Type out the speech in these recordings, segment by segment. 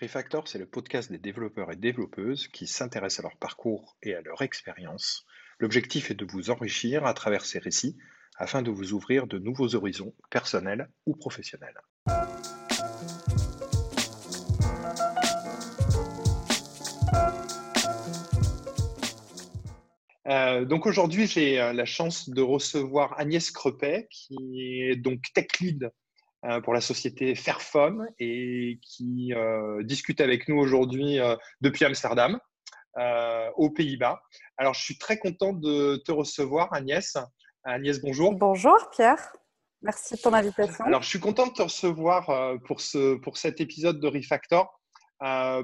Refactor, c'est le podcast des développeurs et développeuses qui s'intéressent à leur parcours et à leur expérience. L'objectif est de vous enrichir à travers ces récits afin de vous ouvrir de nouveaux horizons personnels ou professionnels. Euh, donc aujourd'hui, j'ai euh, la chance de recevoir Agnès Crepet, qui est donc tech lead pour la société Fairphone et qui euh, discute avec nous aujourd'hui euh, depuis Amsterdam, aux Pays-Bas. Alors, je suis très content de te recevoir, Agnès. Agnès, bonjour. Bonjour, Pierre. Merci de ton invitation. Alors, je suis content de te recevoir pour, ce, pour cet épisode de Refactor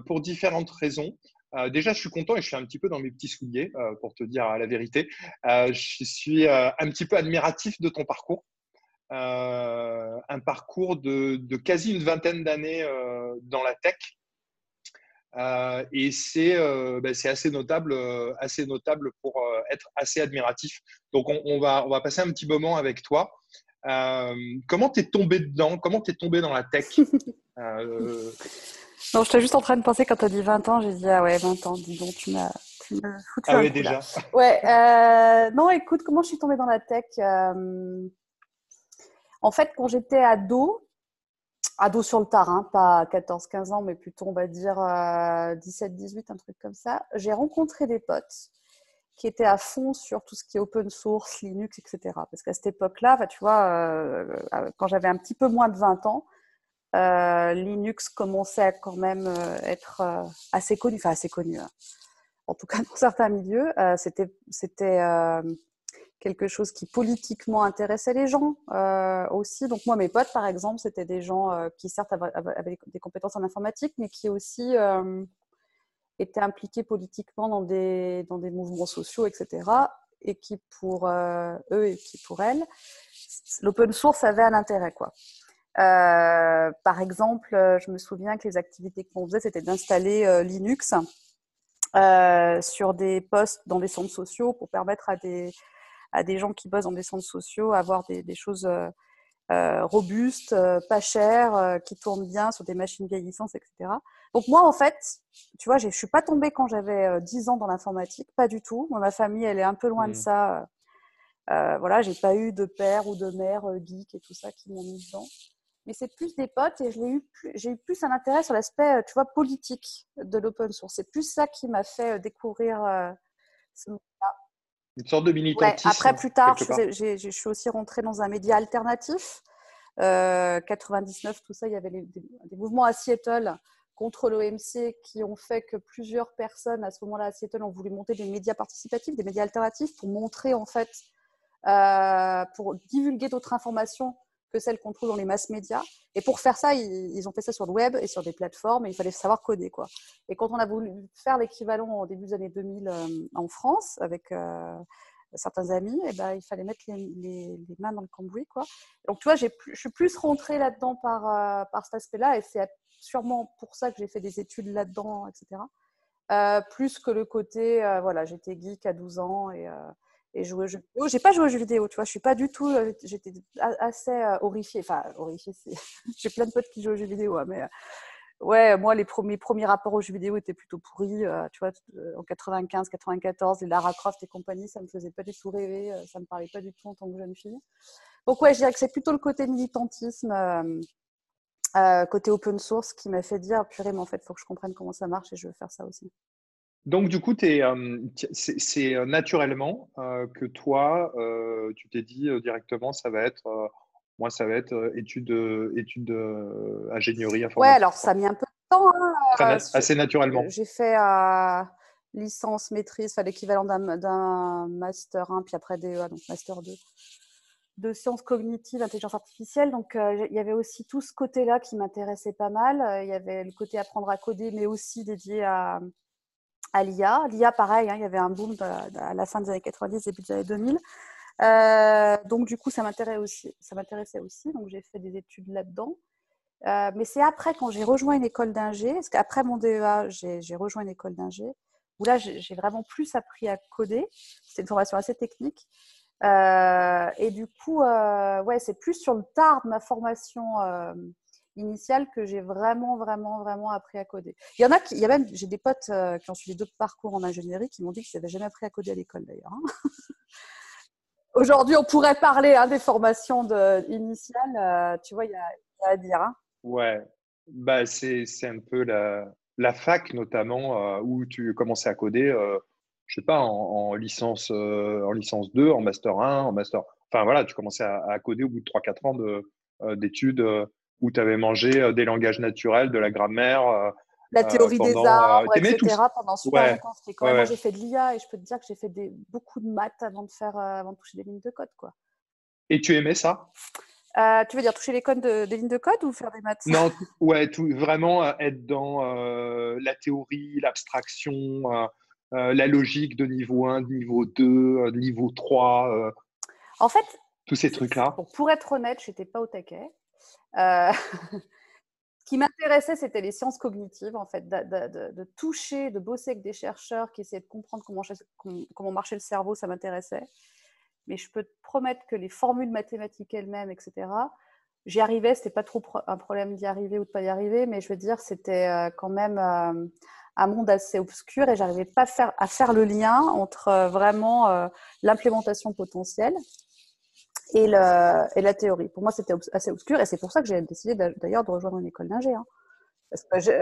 pour différentes raisons. déjà, je suis content et je suis un petit peu dans mes petits souliers, pour te dire la vérité. je suis un petit peu admiratif de ton parcours. Euh, un parcours de, quasi une vingtaine d'années euh, dans la tech. Euh, et c'est ben, assez, notable, assez notable pour être assez admiratif. Donc, on, va, on va passer un petit moment avec toi. comment tu es tombé dedans? Comment tu es tombé dans la tech? Non, je suis juste en train de penser quand tu as dit 20 ans, j'ai dit ah ouais, 20 ans, dis donc, tu m'as foutu Ah oui, déjà. Ouais, non, écoute, comment je suis tombée dans la tech en fait, quand j'étais ado, ado sur le tard, hein, pas 14-15 ans, mais plutôt, on va dire 17-18, euh, un truc comme ça, j'ai rencontré des potes qui étaient à fond sur tout ce qui est open source, Linux, etc. Parce qu'à cette époque-là, tu vois, euh, euh, quand j'avais un petit peu moins de 20 ans, Linux commençait à quand même être assez connu, enfin assez connu, hein. en tout cas dans certains milieux. c'était quelque chose qui politiquement intéressait les gens euh, aussi. Donc moi, mes potes, par exemple, c'était des gens euh, qui certes avaient, des compétences en informatique, mais qui aussi euh, étaient impliqués politiquement dans des, dans des mouvements sociaux, etc. Et qui pour eux et qui pour elles, l'open source avait un intérêt. Quoi. par exemple, je me souviens que les activités qu'on faisait, c'était d'installer Linux sur des postes dans des centres sociaux pour permettre à des à des gens qui bossent dans des centres sociaux, avoir des, choses euh, euh, robustes, euh, pas chères, qui tournent bien sur des machines vieillissantes, etc. Donc moi, en fait, tu vois, je suis pas tombée quand j'avais 10 ans dans l'informatique, pas du tout. ma famille, elle est un peu loin de mmh. ça. Euh, voilà, j'ai pas eu de père ou de mère geek et tout ça qui m'ont mis dedans. Mais c'est plus des potes et j'ai eu, plus un intérêt sur l'aspect, tu vois, politique de l'open source. C'est plus ça qui m'a fait découvrir ce monde-là. Une sorte de militantisme. après, plus tard, je, suis aussi rentrée dans un média alternatif. 99, euh, tout ça, il y avait des, mouvements à Seattle contre l'OMC qui ont fait que plusieurs personnes à ce moment-là à Seattle ont voulu monter des médias participatifs, des médias alternatifs pour montrer en fait, euh, pour divulguer d'autres informations que celles qu'on trouve dans les masses médias. Et pour faire ça, ils, ont fait ça sur le web et sur des plateformes, et il fallait savoir coder. Quoi. Et quand on a voulu faire l'équivalent au début des années 2000 euh, en France, avec euh, certains amis, et eh ben, il fallait mettre les, mains dans le cambouis. Quoi. Donc, tu vois, je suis plus rentrée là-dedans par, euh, par cet aspect-là, et c'est sûrement pour ça que j'ai fait des études là-dedans, etc. plus que le côté, voilà, j'étais geek à 12 ans et et jouer aux jeux vidéo. J'ai pas joué aux jeux vidéo, tu vois. Je suis pas du tout. Euh, j'étais assez euh, horrifiée. Enfin, horrifiée. J'ai plein de potes qui jouent aux jeux vidéo, hein, mais euh, ouais, moi les premiers premiers rapports aux jeux vidéo étaient plutôt pourris. tu vois, en 95, 94, les Lara Croft et compagnie, ça me faisait pas du tout rêver. ça me parlait pas du tout en tant que jeune fille. Donc ouais, je dirais que c'est plutôt le côté militantisme. côté open source qui m'a fait dire purée mais en fait faut que je comprenne comment ça marche et je veux faire ça aussi donc, du coup, euh, c'est euh, naturellement euh, que toi, tu t'es dit directement, ça va être, moi, ça va être études étude ingénierie informatique. Ouais, alors ça a mis un peu de temps. Hein, assez naturellement. J'ai fait licence, maîtrise, enfin, l'équivalent d'un master 1, puis après DEA, donc master 2 de sciences cognitives, intelligence artificielle. Donc, il y avait aussi tout ce côté-là qui m'intéressait pas mal. Il y avait le côté apprendre à coder, mais aussi dédié à, à l'IA. L'IA, pareil, hein, il y avait un boom à la fin des années 90, début des années 2000. Euh, donc, du coup, ça m'intéressait aussi. Donc, j'ai fait des études là-dedans. Euh, mais c'est après, quand j'ai rejoint une école d'ingé, parce qu'après mon DEA, j'ai rejoint une école d'ingé, où là, j'ai vraiment plus appris à coder. C'était une formation assez technique. Euh, et du coup, ouais, c'est plus sur le tard de ma formation initiale que j'ai vraiment, vraiment, vraiment appris à coder. Il y en a qui, il y a même, j'ai des potes euh, qui ont suivi d'autres parcours en ingénierie qui m'ont dit qu'ils n'avaient jamais appris à coder à l'école d'ailleurs. Hein. Aujourd'hui, on pourrait parler hein, des formations de, initiales. Euh, tu vois, il y, a, à dire. Hein. Ouais, bah, c'est un peu la, fac notamment où tu commençais à coder je sais pas, en, licence, en licence 2, en master 1, en master. Enfin voilà, tu commençais à, coder au bout de 3-4 ans d'études où tu avais mangé des langages naturels, de la grammaire. la théorie des arbres, etc. pendant super longtemps. Moi, j'ai fait de l'IA et je peux te dire que j'ai fait des, beaucoup de maths avant de, faire, avant de toucher des lignes de code. Quoi. Et tu aimais ça? Euh, tu veux dire toucher les codes de, des lignes de code ou faire des maths? Non, ouais, tout, vraiment être dans la théorie, l'abstraction, euh, la logique de niveau 1, de niveau 2, euh, de niveau 3. Euh, en fait, tous ces trucs-là. Pour, être honnête, je n'étais pas au taquet. ce qui m'intéressait, c'était les sciences cognitives, en fait, de, toucher, de bosser avec des chercheurs qui essayaient de comprendre comment, marchait le cerveau, ça m'intéressait. Mais je peux te promettre que les formules mathématiques elles-mêmes, etc., j'y arrivais, c'était pas trop un problème d'y arriver ou de pas y arriver, mais je veux dire, c'était quand même un monde assez obscur et j'arrivais pas à faire le lien entre euh, vraiment euh, l'implémentation potentielle et, la théorie. Pour moi, c'était assez obscur et c'est pour ça que j'ai décidé d'ailleurs de rejoindre une école d'ingé. Hein.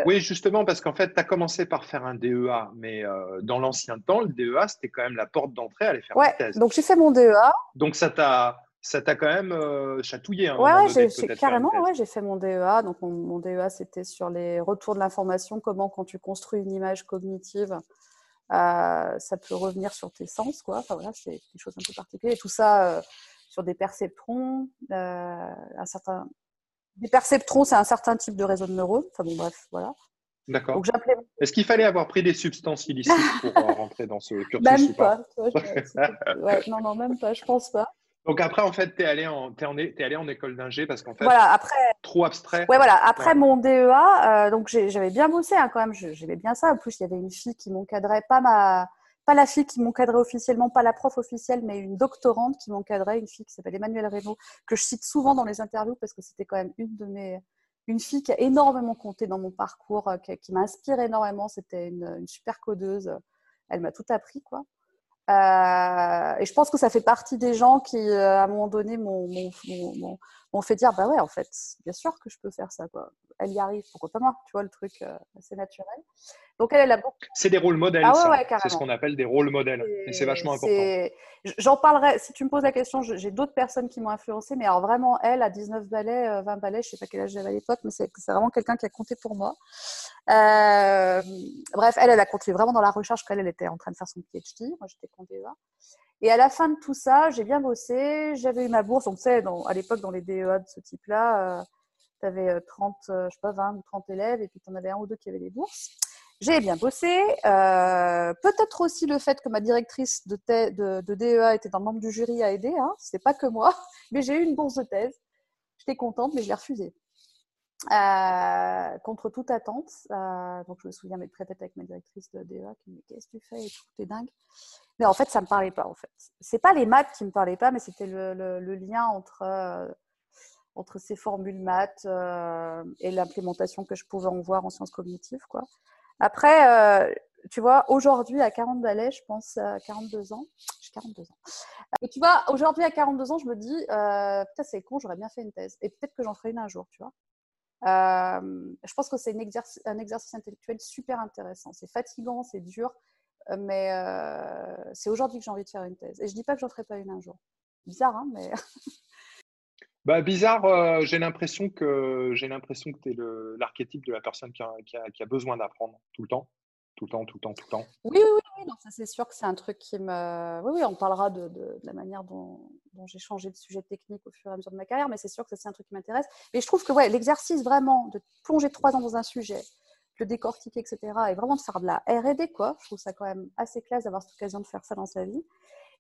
Oui, justement, parce qu'en fait, tu as commencé par faire un DEA, mais euh, dans l'ancien temps, le DEA, c'était quand même la porte d'entrée à aller faire ouais, thèse. Donc, j'ai fait mon DEA. Donc, ça t'a ça t'a quand même euh, chatouillé. Hein, ouais, carrément, ouais, j'ai fait mon DEA. Donc, mon, DEA, c'était sur les retours de l'information, comment, quand tu construis une image cognitive, euh, ça peut revenir sur tes sens, quoi. Enfin, voilà, c'est des choses un peu particulières. Et tout ça sur des perceptrons, un certain... Des perceptrons, c'est un certain type de réseau de neurones. Enfin, bon, bref, voilà. D'accord. Est-ce qu'il fallait avoir pris des substances illicites pour rentrer dans ce cursus Même pas. ouais, non, non, même pas, je pense pas. Donc après, en fait, tu es allé en, es allé en école d'ingé parce qu'en fait, voilà, après, trop abstrait. Ouais, voilà. Après mon DEA, euh, donc j'avais bien bossé hein, quand même, j'aimais bien ça. En plus, il y avait une fille qui m'encadrait, pas ma, pas la fille qui m'encadrait officiellement, pas la prof officielle, mais une doctorante qui m'encadrait, une fille qui s'appelle Emmanuelle Reynaud, que je cite souvent dans les interviews parce que c'était quand même une de mes, une fille qui a énormément compté dans mon parcours, euh, qui, m'a inspiré énormément. C'était une, une, super codeuse. Elle m'a tout appris, quoi. Euh, et je pense que ça fait partie des gens qui, euh, à un moment donné, m'ont fait dire bah ouais, en fait, bien sûr que je peux faire ça. Quoi. Elle y arrive, pourquoi pas moi Tu vois, le truc, euh, c'est naturel. Donc, elle, elle a beaucoup. C'est des rôles modèles, ah c'est ce qu'on appelle des rôles modèles. Et, c'est vachement important. J'en parlerai, si tu me poses la question, j'ai d'autres personnes qui m'ont influencé, mais alors vraiment, elle, à 19 balais, 20 balais, je sais pas quel âge j'avais à l'époque, mais c'est vraiment quelqu'un qui a compté pour moi. Euh, bref, elle, elle a continué vraiment dans la recherche quand elle était en train de faire son PhD. Moi, j'étais DEA. Et à la fin de tout ça, j'ai bien bossé. J'avais eu ma bourse. Donc, tu sais, à l'époque, dans les DEA de ce type-là, euh, tu avais 30, je sais pas, 20 ou 30 élèves, et puis tu en avais un ou deux qui avaient des bourses. J'ai bien bossé. Euh, peut-être aussi le fait que ma directrice de, de, DEA était dans le membre du jury a aidé. Hein. Ce pas que moi. Mais j'ai eu une bourse de thèse. J'étais contente, mais je l'ai refusée. Euh, contre toute attente. Euh, donc, je me souviens m'être répété avec ma directrice de DEA qui me dit Qu'est-ce que tu fais t'es dingue. Mais en fait, ça ne me parlait pas. En fait, c'est pas les maths qui me parlaient pas, mais c'était le, lien entre, entre ces formules maths et l'implémentation que je pouvais en voir en sciences cognitives. Quoi. Après, tu vois, aujourd'hui, à 40 balais, je pense à 42 ans. J'ai 42 ans. Et tu vois, aujourd'hui, à 42 ans, je me dis, putain, c'est con, j'aurais bien fait une thèse. Et peut-être que j'en ferai une un jour, tu vois. Euh, je pense que c'est un exercice intellectuel super intéressant. C'est fatigant, c'est dur, euh, mais euh, c'est aujourd'hui que j'ai envie de faire une thèse. Et je dis pas que j'en ferai pas une un jour. Bizarre, hein, mais. bah, bizarre, j'ai l'impression que j'ai l'impression que tu es l'archétype de la personne qui a besoin d'apprendre tout le temps tout le temps, tout le temps, tout le temps. Oui, oui, oui. ça, c'est sûr que c'est un truc qui me. Oui, oui, on parlera de, la manière dont, j'ai changé de sujet technique au fur et à mesure de ma carrière, mais c'est sûr que c'est un truc qui m'intéresse. Mais je trouve que ouais, l'exercice vraiment de plonger trois ans dans un sujet, le décortiquer, etc., et vraiment de faire de la RD, quoi. Je trouve ça quand même assez classe d'avoir cette occasion de faire ça dans sa vie.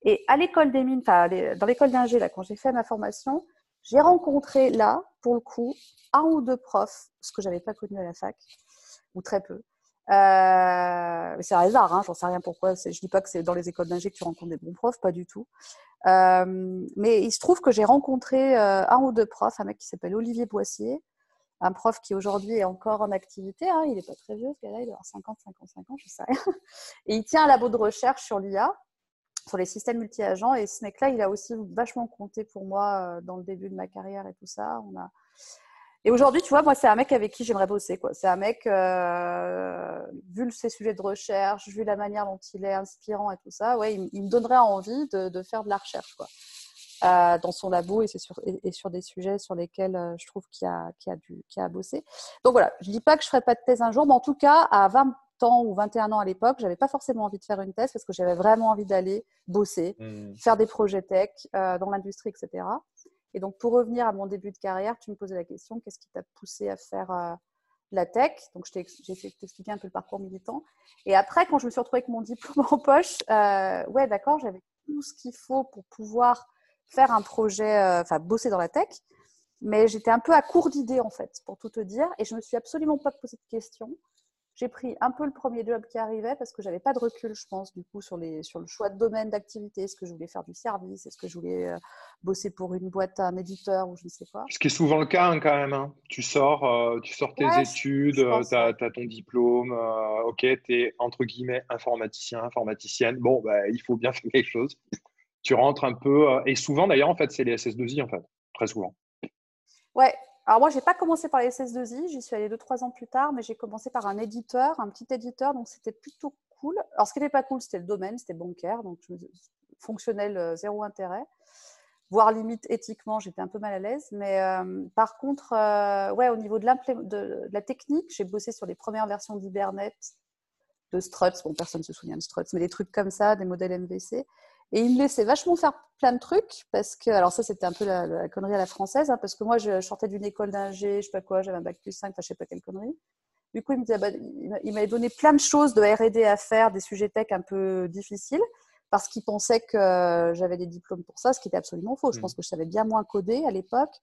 Et à l'école des mines, enfin, dans l'école d'ingé, là, quand j'ai fait ma formation, j'ai rencontré là, pour le coup, un ou deux profs, ce que j'avais pas connu à la fac, ou très peu, euh, c'est un hasard, hein, j'en sais rien pourquoi. Je dis pas que c'est dans les écoles d'ingé que tu rencontres des bons profs, pas du tout. Euh, mais il se trouve que j'ai rencontré euh, un ou deux profs, un mec qui s'appelle Olivier Boissier, un prof qui aujourd'hui est encore en activité. Hein, il n'est pas très vieux, ce gars-là, il doit avoir 50, 55 ans, je sais rien. Et il tient un labo de recherche sur l'IA, sur les systèmes multi-agents. Et ce mec-là, il a aussi vachement compté pour moi dans le début de ma carrière et tout ça. On a, et aujourd'hui, tu vois, moi, c'est un mec avec qui j'aimerais bosser. C'est un mec, euh, vu ses sujets de recherche, vu la manière dont il est inspirant et tout ça, ouais, il, me donnerait envie de, faire de la recherche quoi. Euh, dans son labo et, sur, des sujets sur lesquels euh, je trouve qu'il a, qu'il a du, a à bosser. Donc voilà, je ne dis pas que je ne ferai pas de thèse un jour, mais en tout cas, à 20 ans ou 21 ans à l'époque, j'avais pas forcément envie de faire une thèse parce que j'avais vraiment envie d'aller bosser, mmh. faire des projets tech dans l'industrie, etc. Et donc, pour revenir à mon début de carrière, tu me posais la question, qu'est-ce qui t'a poussé à faire euh, la tech? Donc, j'ai t'expliquer un peu le parcours militant. Et après, quand je me suis retrouvée avec mon diplôme en poche, euh, ouais, d'accord, j'avais tout ce qu'il faut pour pouvoir faire un projet, euh, enfin, bosser dans la tech. Mais j'étais un peu à court d'idées, en fait, pour tout te dire. Et je me suis absolument pas posé de questions j'ai pris un peu le premier job qui arrivait parce que j'avais pas de recul, je pense, du coup, sur, les, sur le choix de domaine d'activité. Est-ce que je voulais faire du service? Est-ce que je voulais euh, bosser pour une boîte, un éditeur ou je ne sais quoi? Ce qui est souvent le cas hein, quand même. Hein. Tu sors, euh, tu sors tes études, tu as, ton diplôme, euh, ok, tu es entre guillemets informaticien, informaticienne. Bon, bah, il faut bien faire quelque chose. Tu rentres un peu, et souvent d'ailleurs, en fait, c'est les SS2I, en fait, très souvent. Ouais, alors moi, je n'ai pas commencé par les SS2I, j'y suis allée 2-3 ans plus tard, mais j'ai commencé par un éditeur, un petit éditeur, donc c'était plutôt cool. Alors ce qui n'était pas cool, c'était le domaine, c'était bancaire, donc fonctionnel, euh, zéro intérêt. Voire limite éthiquement, j'étais un peu mal à l'aise. Mais euh, par contre, euh, ouais, au niveau de, de la technique, j'ai bossé sur les premières versions d'Hibernate, de Struts, bon, personne ne se souvient de Struts, mais des trucs comme ça, des modèles MVC. Et il me laissait vachement faire plein de trucs parce que, alors ça c'était un peu la, connerie à la française, hein, parce que moi je sortais d'une école d'ingé, je sais pas quoi, j'avais un bac plus 5, enfin je sais pas quelle connerie. Du coup, il me bah, il m'avait donné plein de choses de R&D à faire, des sujets tech un peu difficiles, parce qu'il pensait que j'avais des diplômes pour ça, ce qui était absolument faux. Je pense mmh. que je savais bien moins coder à l'époque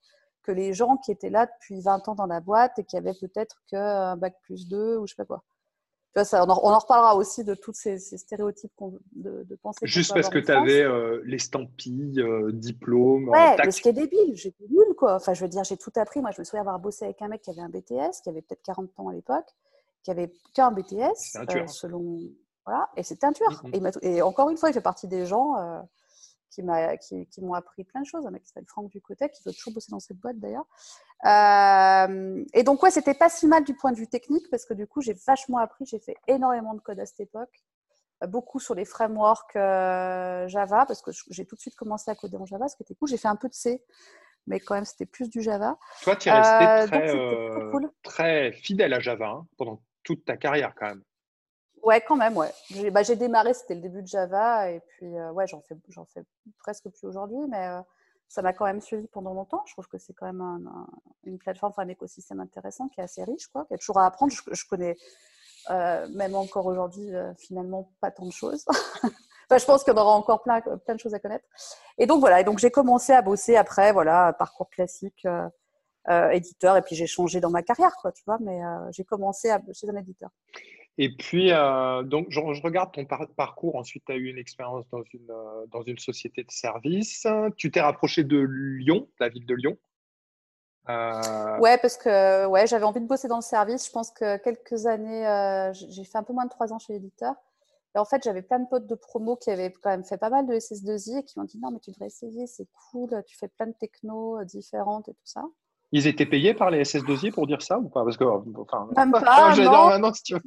que les gens qui étaient là depuis 20 ans dans la boîte et qui avaient peut-être qu'un bac plus 2 ou je sais pas quoi on, en, reparlera aussi de tous ces, stéréotypes de, de pensée. Juste parce que tu avais euh, l'estampille, euh, diplôme. Ouais, mais ce qui est débile, j'étais nulle quoi. Enfin, je veux dire, j'ai tout appris. Moi, je me souviens avoir bossé avec un mec qui avait un BTS, qui avait peut-être 40 ans à l'époque, qui avait qu'un BTS, euh, selon. Voilà, et c'était un tueur. Et, encore une fois, il fait partie des gens qui m'ont qui, qui appris plein de choses. Un mec qui s'appelle Franck Ducotet, qui veut toujours bosser dans cette boîte d'ailleurs. Euh, et donc, ouais, c'était pas si mal du point de vue technique parce que du coup, j'ai vachement appris. J'ai fait énormément de code à cette époque, euh, beaucoup sur les frameworks euh, Java parce que j'ai tout de suite commencé à coder en Java, ce qui était cool. J'ai fait un peu de C, mais quand même, c'était plus du Java. Toi, tu es resté très, très, fidèle à Java hein, pendant toute ta carrière quand même. Ouais, quand même, ouais. J'ai bah, démarré, c'était le début de Java, et puis ouais, j'en fais, fais presque plus aujourd'hui, mais ça m'a quand même suivi pendant longtemps. Je trouve que c'est quand même une plateforme, un écosystème intéressant qui est assez riche, quoi. Y a toujours à apprendre. Je, connais euh, même encore aujourd'hui euh, finalement pas tant de choses. enfin, je pense qu'on aura encore plein, plein de choses à connaître. Et donc voilà. Et donc j'ai commencé à bosser après, voilà, parcours classique. Euh, éditeur et puis j'ai changé dans ma carrière quoi tu vois mais j'ai commencé à, chez un éditeur et puis, euh, donc, je, regarde ton parcours. Ensuite, tu as eu une expérience dans une, euh, dans une société de service. Tu t'es rapproché de Lyon, la ville de Lyon. Euh... Ouais, parce que ouais, j'avais envie de bosser dans le service. Je pense que quelques années, euh, j'ai fait un peu moins de trois ans chez l'éditeur. Et en fait, j'avais plein de potes de promo qui avaient quand même fait pas mal de SS2I et qui m'ont dit non, mais tu devrais essayer, c'est cool, tu fais plein de techno différentes et tout ça. Ils étaient payés par les SS2I pour dire ça ou pas? Parce que, enfin, Même pas, non. maintenant si tu veux.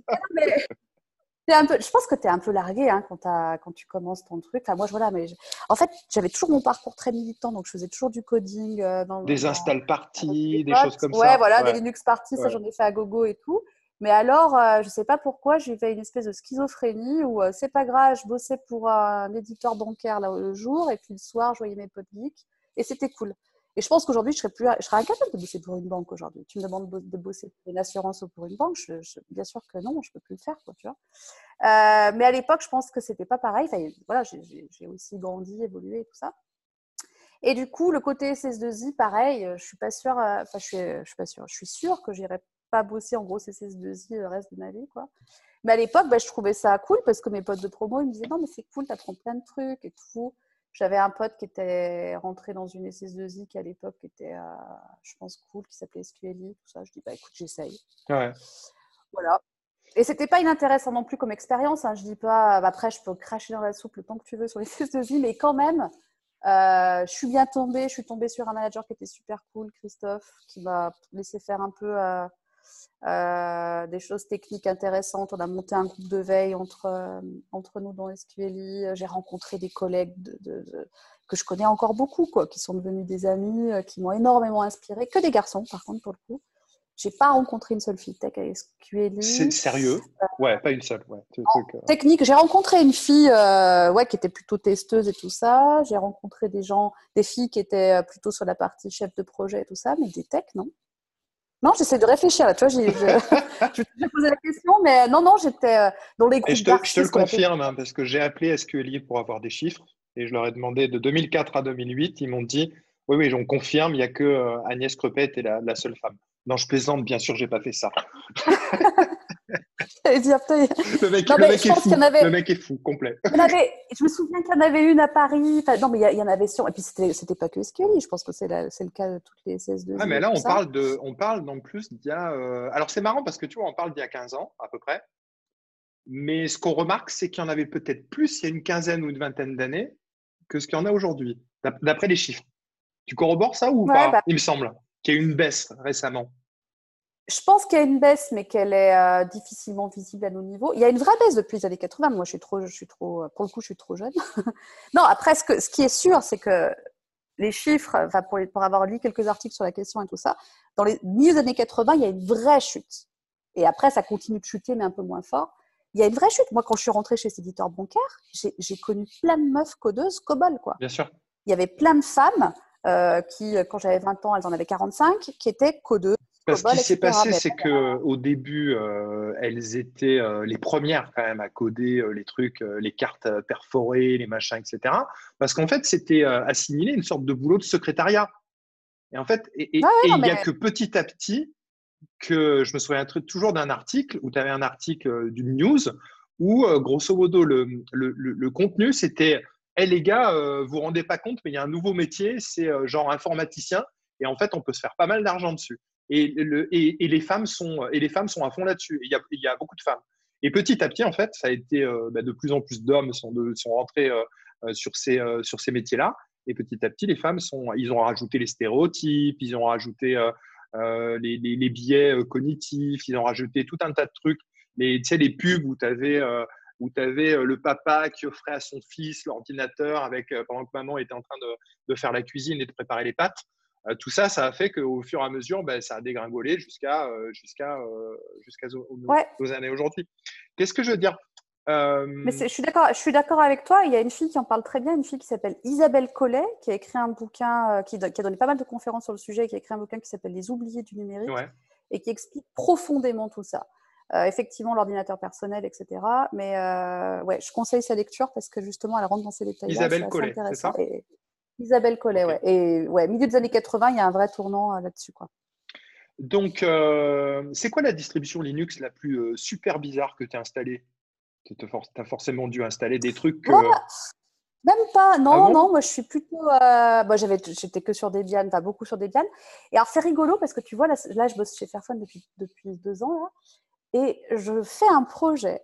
un peu, je pense que tu es un peu largué hein, quand, quand, tu commences ton truc. Enfin, moi, je, voilà, mais en fait, j'avais toujours mon parcours très militant, donc je faisais toujours du coding. Euh, dans, des install parties, des, choses comme ça. Ouais, voilà, des Linux parties, ça j'en ai fait à gogo et tout. Mais alors, euh, je ne sais pas pourquoi, j'ai fait une espèce de schizophrénie où euh, c'est pas grave, je bossais pour un éditeur bancaire là, le jour et puis le soir, je voyais mes potes geeks et c'était cool. Et je pense qu'aujourd'hui, je serais, plus, je serais incapable de bosser pour une banque aujourd'hui. Tu me demandes de bosser pour une assurance ou pour une banque, bien sûr que non, je peux plus le faire. Tu vois. Euh, mais à l'époque, je pense que ce n'était pas pareil. Voilà, j'ai aussi grandi, évolué et tout ça. Et du coup, le côté SS2I, pareil, je suis pas sûre. Euh, enfin, je suis, je suis pas sûre. Je suis sûre que j'irai pas bosser en gros SS2I le reste de ma vie, quoi. Mais à l'époque, bah, je trouvais ça cool parce que mes potes de promo, ils me disaient non, mais c'est cool, tu apprends plein de trucs et tout. J'avais un pote qui était rentré dans une SS2I qui à l'époque était, je pense, cool, qui s'appelait SQLI, tout ça. Je dis, bah écoute, j'essaye. Ouais. Voilà. Et c'était pas inintéressant non plus comme expérience. Hein. Je dis pas, bah, après, je peux cracher dans la soupe le temps que tu veux sur les SS2I, mais quand même, euh, je suis bien tombée. Je suis tombée sur un manager qui était super cool, Christophe, qui m'a laissé faire un peu euh, euh, des choses techniques intéressantes. On a monté un groupe de veille entre, entre nous dans SQLI. J'ai rencontré des collègues de, que je connais encore beaucoup, quoi, qui sont devenus des amis, qui m'ont énormément inspiré. Que des garçons, par contre, pour le coup. J'ai pas rencontré une seule fille tech à SQLI. C'est sérieux? Ouais, pas une seule. Ouais. Euh. Technique, j'ai rencontré une fille euh, ouais, qui était plutôt testeuse et tout ça. J'ai rencontré des gens, des filles qui étaient euh, plutôt sur la partie chef de projet et tout ça, mais des techs, non. Non, j'essaie de réfléchir là. Tu vois, j'ai posé la question, mais non, non, j'étais dans les groupes. je te, je te le confirme, hein, parce que j'ai appelé SQLI pour avoir des chiffres et je leur ai demandé de 2004 à 2008. Ils m'ont dit oui, oui, on confirme, il n'y a que Agnès Crepet et la, la seule femme. Non, je plaisante, bien sûr, j'ai pas fait ça. le mec, le mec est fou. Le mec est fou, complet. je me souviens qu'il y en avait une à Paris. non, mais il y, en avait sur. Et puis, c'était, c'était pas que SQLI. Je pense que c'est, le cas de toutes les CS2. Ah, mais là, on parle, de, on parle en plus d'il y a. Euh, alors, c'est marrant parce que tu vois, on parle d'il y a 15 ans, à peu près. Mais ce qu'on remarque, c'est qu'il y en avait peut-être plus il y a une quinzaine ou une vingtaine d'années que ce qu'il y en a aujourd'hui, d'après les chiffres. Tu corrobores ça ou pas bah Il me semble qu'il y a eu une baisse récemment? Je pense qu'il y a une baisse, mais qu'elle est euh, difficilement visible à nos niveaux. Il y a une vraie baisse depuis les années 80. Moi, je suis trop, je suis trop, pour le coup, je suis trop jeune. non, après, ce, que, ce, qui est sûr, c'est que les chiffres, enfin, pour, pour, avoir lu quelques articles sur la question et tout ça, dans les milieux des années 80, il y a une vraie chute. Et après, ça continue de chuter, mais un peu moins fort. Il y a une vraie chute. Moi, quand je suis rentrée chez cet éditeur bancaire, j'ai connu plein de meufs codeuses COBOL, quoi. Bien sûr. Il y avait plein de femmes euh, qui, quand j'avais 20 ans, elles en avaient 45, qui étaient codeuses. Parce ce qui s'est passé, c'est que au début, euh, elles étaient euh, les premières quand même à coder les trucs, les cartes perforées, les machins, etc. Parce qu'en fait, c'était assimilé une sorte de boulot de secrétariat. Et en fait, et, il n'y a que petit à petit que je me souviens toujours d'un article où tu avais un article d'une news où, grosso modo, le, le, le contenu, c'était hey, les gars, euh, vous vous rendez pas compte, mais il y a un nouveau métier, c'est euh, genre informaticien, et en fait, on peut se faire pas mal d'argent dessus. Et, le, et, les femmes sont, à fond là-dessus. Il y, a, beaucoup de femmes. Et petit à petit, en fait, ça a été euh, bah, de plus en plus d'hommes sont, sont rentrés sur ces, sur ces métiers-là. Et petit à petit, les femmes ils ont rajouté les stéréotypes, ils ont rajouté les, biais cognitifs, ils ont rajouté tout un tas de trucs. Les, tu sais, les pubs où tu avais euh, le papa qui offrait à son fils l'ordinateur euh, pendant que maman était en train de, faire la cuisine et de préparer les pâtes. Euh, tout ça, ça a fait qu'au fur et à mesure, ben, ça a dégringolé jusqu'à jusqu'à jusqu'à nos, années aujourd'hui. Qu'est-ce que je veux dire? Mais je suis d'accord, je suis d'accord avec toi. Il y a une fille qui en parle très bien, une fille qui s'appelle Isabelle Collet, qui a écrit un bouquin, qui, qui, a donné pas mal de conférences sur le sujet, qui a écrit un bouquin qui s'appelle Les oubliés du numérique et qui explique profondément tout ça. Euh, effectivement l'ordinateur personnel, etc. Mais euh, ouais, je conseille sa lecture parce que justement, elle rentre dans ces détails. Isabelle Collet, c'est ça? Isabelle Collet, ouais. Et ouais, milieu des années 80, il y a un vrai tournant euh, là-dessus, quoi. Donc, c'est quoi la distribution Linux la plus super bizarre que tu as installée Tu as forcément dû installer des trucs. Même pas, non, ah non, moi je suis plutôt. Euh... j'avais, j'étais que sur Debian, pas beaucoup sur Debian. Et alors c'est rigolo parce que tu vois, là, là je bosse chez Fairphone depuis, depuis deux ans, là, et je fais un projet.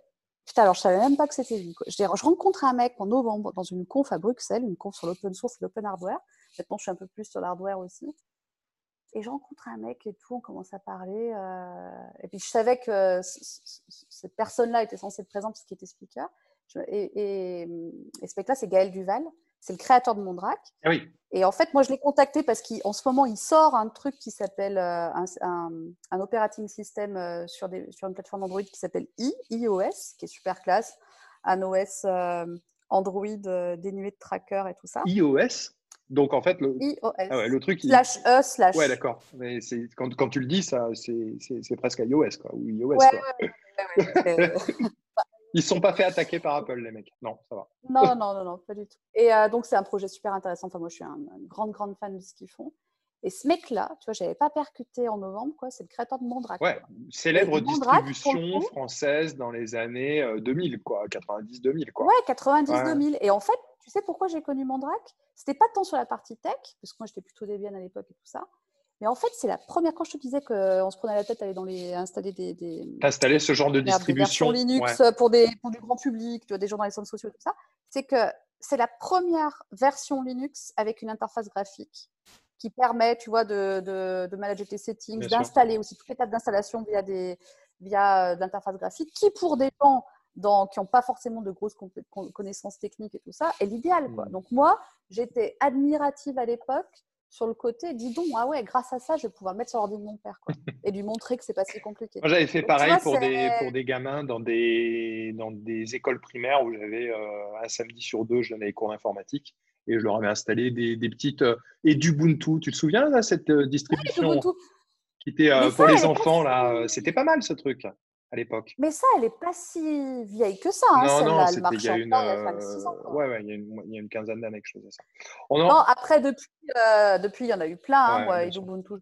Putain, alors je savais même pas que c'était lui. Je, je, rencontre un mec en novembre dans une conf à Bruxelles, une conf sur l'open source et l'open hardware. Maintenant, je suis un peu plus sur l'hardware aussi. Et je rencontre un mec et tout, on commence à parler. Euh... Et puis je savais que cette personne-là était censée être présente parce qu'il était speaker. Et, et, et ce mec-là, c'est Gaël Duval. C'est le créateur de Mondrac. Ah oui. Et en fait, moi, je l'ai contacté parce qu'en ce moment, il sort un truc qui s'appelle euh, un, un, operating system euh, sur, des, sur, une plateforme Android qui s'appelle I, iOS, qui est super classe. Un OS euh, Android dénué de tracker et tout ça. iOS donc en fait, le, iOS. Ah ouais, le truc. Slash E, slash. Ouais, d'accord. Mais quand, quand, tu le dis, ça, c'est presque iOS, quoi. Ou iOS, ouais, quoi. Ils ne sont pas fait attaquer par Apple, les mecs. Non, ça va. Non, non, non, non pas du tout. Et euh, donc, c'est un projet super intéressant. Enfin, moi, je suis une grande, grande fan de ce qu'ils font. Et ce mec-là, tu vois, je n'avais pas percuté en novembre, quoi. C'est le créateur de Mondrac. Ouais, célèbre distribution française dans les années 2000, euh, quoi. 90-2000, quoi. Ouais, 90-2000. Et en fait, tu sais pourquoi j'ai connu Mandrake? C'était pas tant sur la partie tech, parce que moi j'étais plutôt Debian à l'époque et tout ça. Mais en fait, c'est la première quand je te disais qu'on se prenait la tête à aller dans les installer des, des installer ce genre de distribution Linux pour des pour du grand public, tu vois, des gens dans les centres sociaux tout ça. C'est que c'est la première version Linux avec une interface graphique qui permet, tu vois, de, de, manager tes settings, d'installer aussi toutes les étapes d'installation via des via euh, l'interface graphique, qui pour des gens qui n'ont pas forcément de grosses connaissances techniques et tout ça, est l'idéal. Quoi. Hmm. Donc moi, j'étais admirative à l'époque sur le côté, dis donc, ah ouais, grâce à ça, je vais pouvoir le mettre sur l'ordi de mon père quoi, et lui montrer que c'est pas si compliqué. Moi, j'avais fait pareil pour, des, pour des gamins dans des, dans des écoles primaires où j'avais euh, un samedi sur deux, je donnais des cours d'informatique et je leur avais installé des, des petites. Euh, et d'Ubuntu, tu te souviens de cette euh, distribution qui était pour les enfants là C'était pas mal ce truc à l'époque. Mais ça, elle n'est pas si vieille que ça. Hein, non, non, c'était il y a une, ouais, ouais, il y a une, il y a une quinzaine d'années que je faisais ça. Non, après, depuis, euh, depuis, il y en a eu plein. Hein, moi, Ubuntu,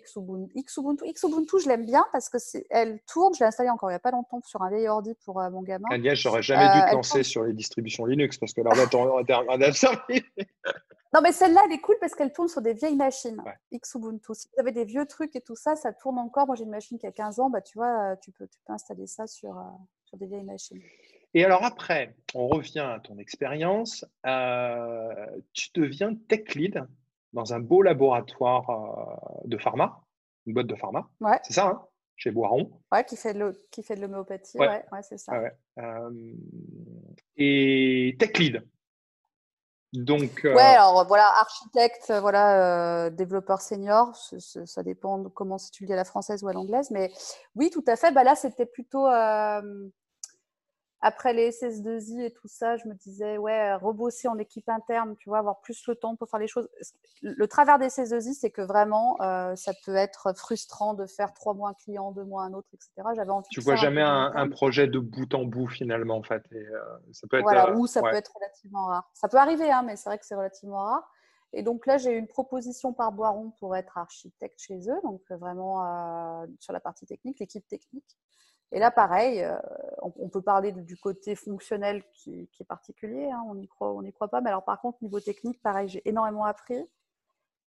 Xubuntu, Xubuntu, Xubuntu, je l'aime bien parce que elle tourne. Je l'ai installée encore il n'y a pas longtemps sur un vieil ordi pour euh, mon gamin. Agnès, j'aurais jamais dû te lancer sur les distributions Linux parce que là, on va Non, mais celle-là, elle est cool parce qu'elle tourne sur des vieilles machines. Xubuntu. Si vous avez des vieux trucs et tout ça, ça tourne encore. Moi, j'ai une machine qui a 15 ans. Bah, tu vois, tu peux, tu peux installer ça sur, euh, sur des vieilles machines. Et alors après, on revient à ton expérience. Euh, tu deviens tech lead dans un beau laboratoire euh, de pharma, une boîte de pharma. Ouais. C'est ça, hein chez Boiron. Ouais, qui fait de, qui fait de l'homéopathie. Ouais, ouais, c'est ça. et tech lead. Donc, euh, Ouais, alors voilà, architecte, voilà, euh, développeur senior, ça dépend de comment si tu le dis à la française ou à l'anglaise, mais oui, tout à fait. Bah là, c'était plutôt euh, après les SS2I et tout ça, je me disais, ouais, rebosser en équipe interne, tu vois, avoir plus le temps pour faire les choses. Le travers des SS2I, c'est que vraiment, euh, ça peut être frustrant de faire trois mois un client, deux mois un autre, etc. J'avais envie Tu vois jamais un, projet de bout en bout finalement, en fait. Et, euh, ça peut être, voilà, euh, ou ça peut être relativement rare. Ça peut arriver, hein, mais c'est vrai que c'est relativement rare. Et donc là, j'ai eu une proposition par Boiron pour être architecte chez eux, donc vraiment sur la partie technique, l'équipe technique. Et là, pareil, euh, on, peut parler du côté fonctionnel qui, est particulier, hein, on n'y croit, croit pas. Mais alors, par contre, niveau technique, pareil, j'ai énormément appris.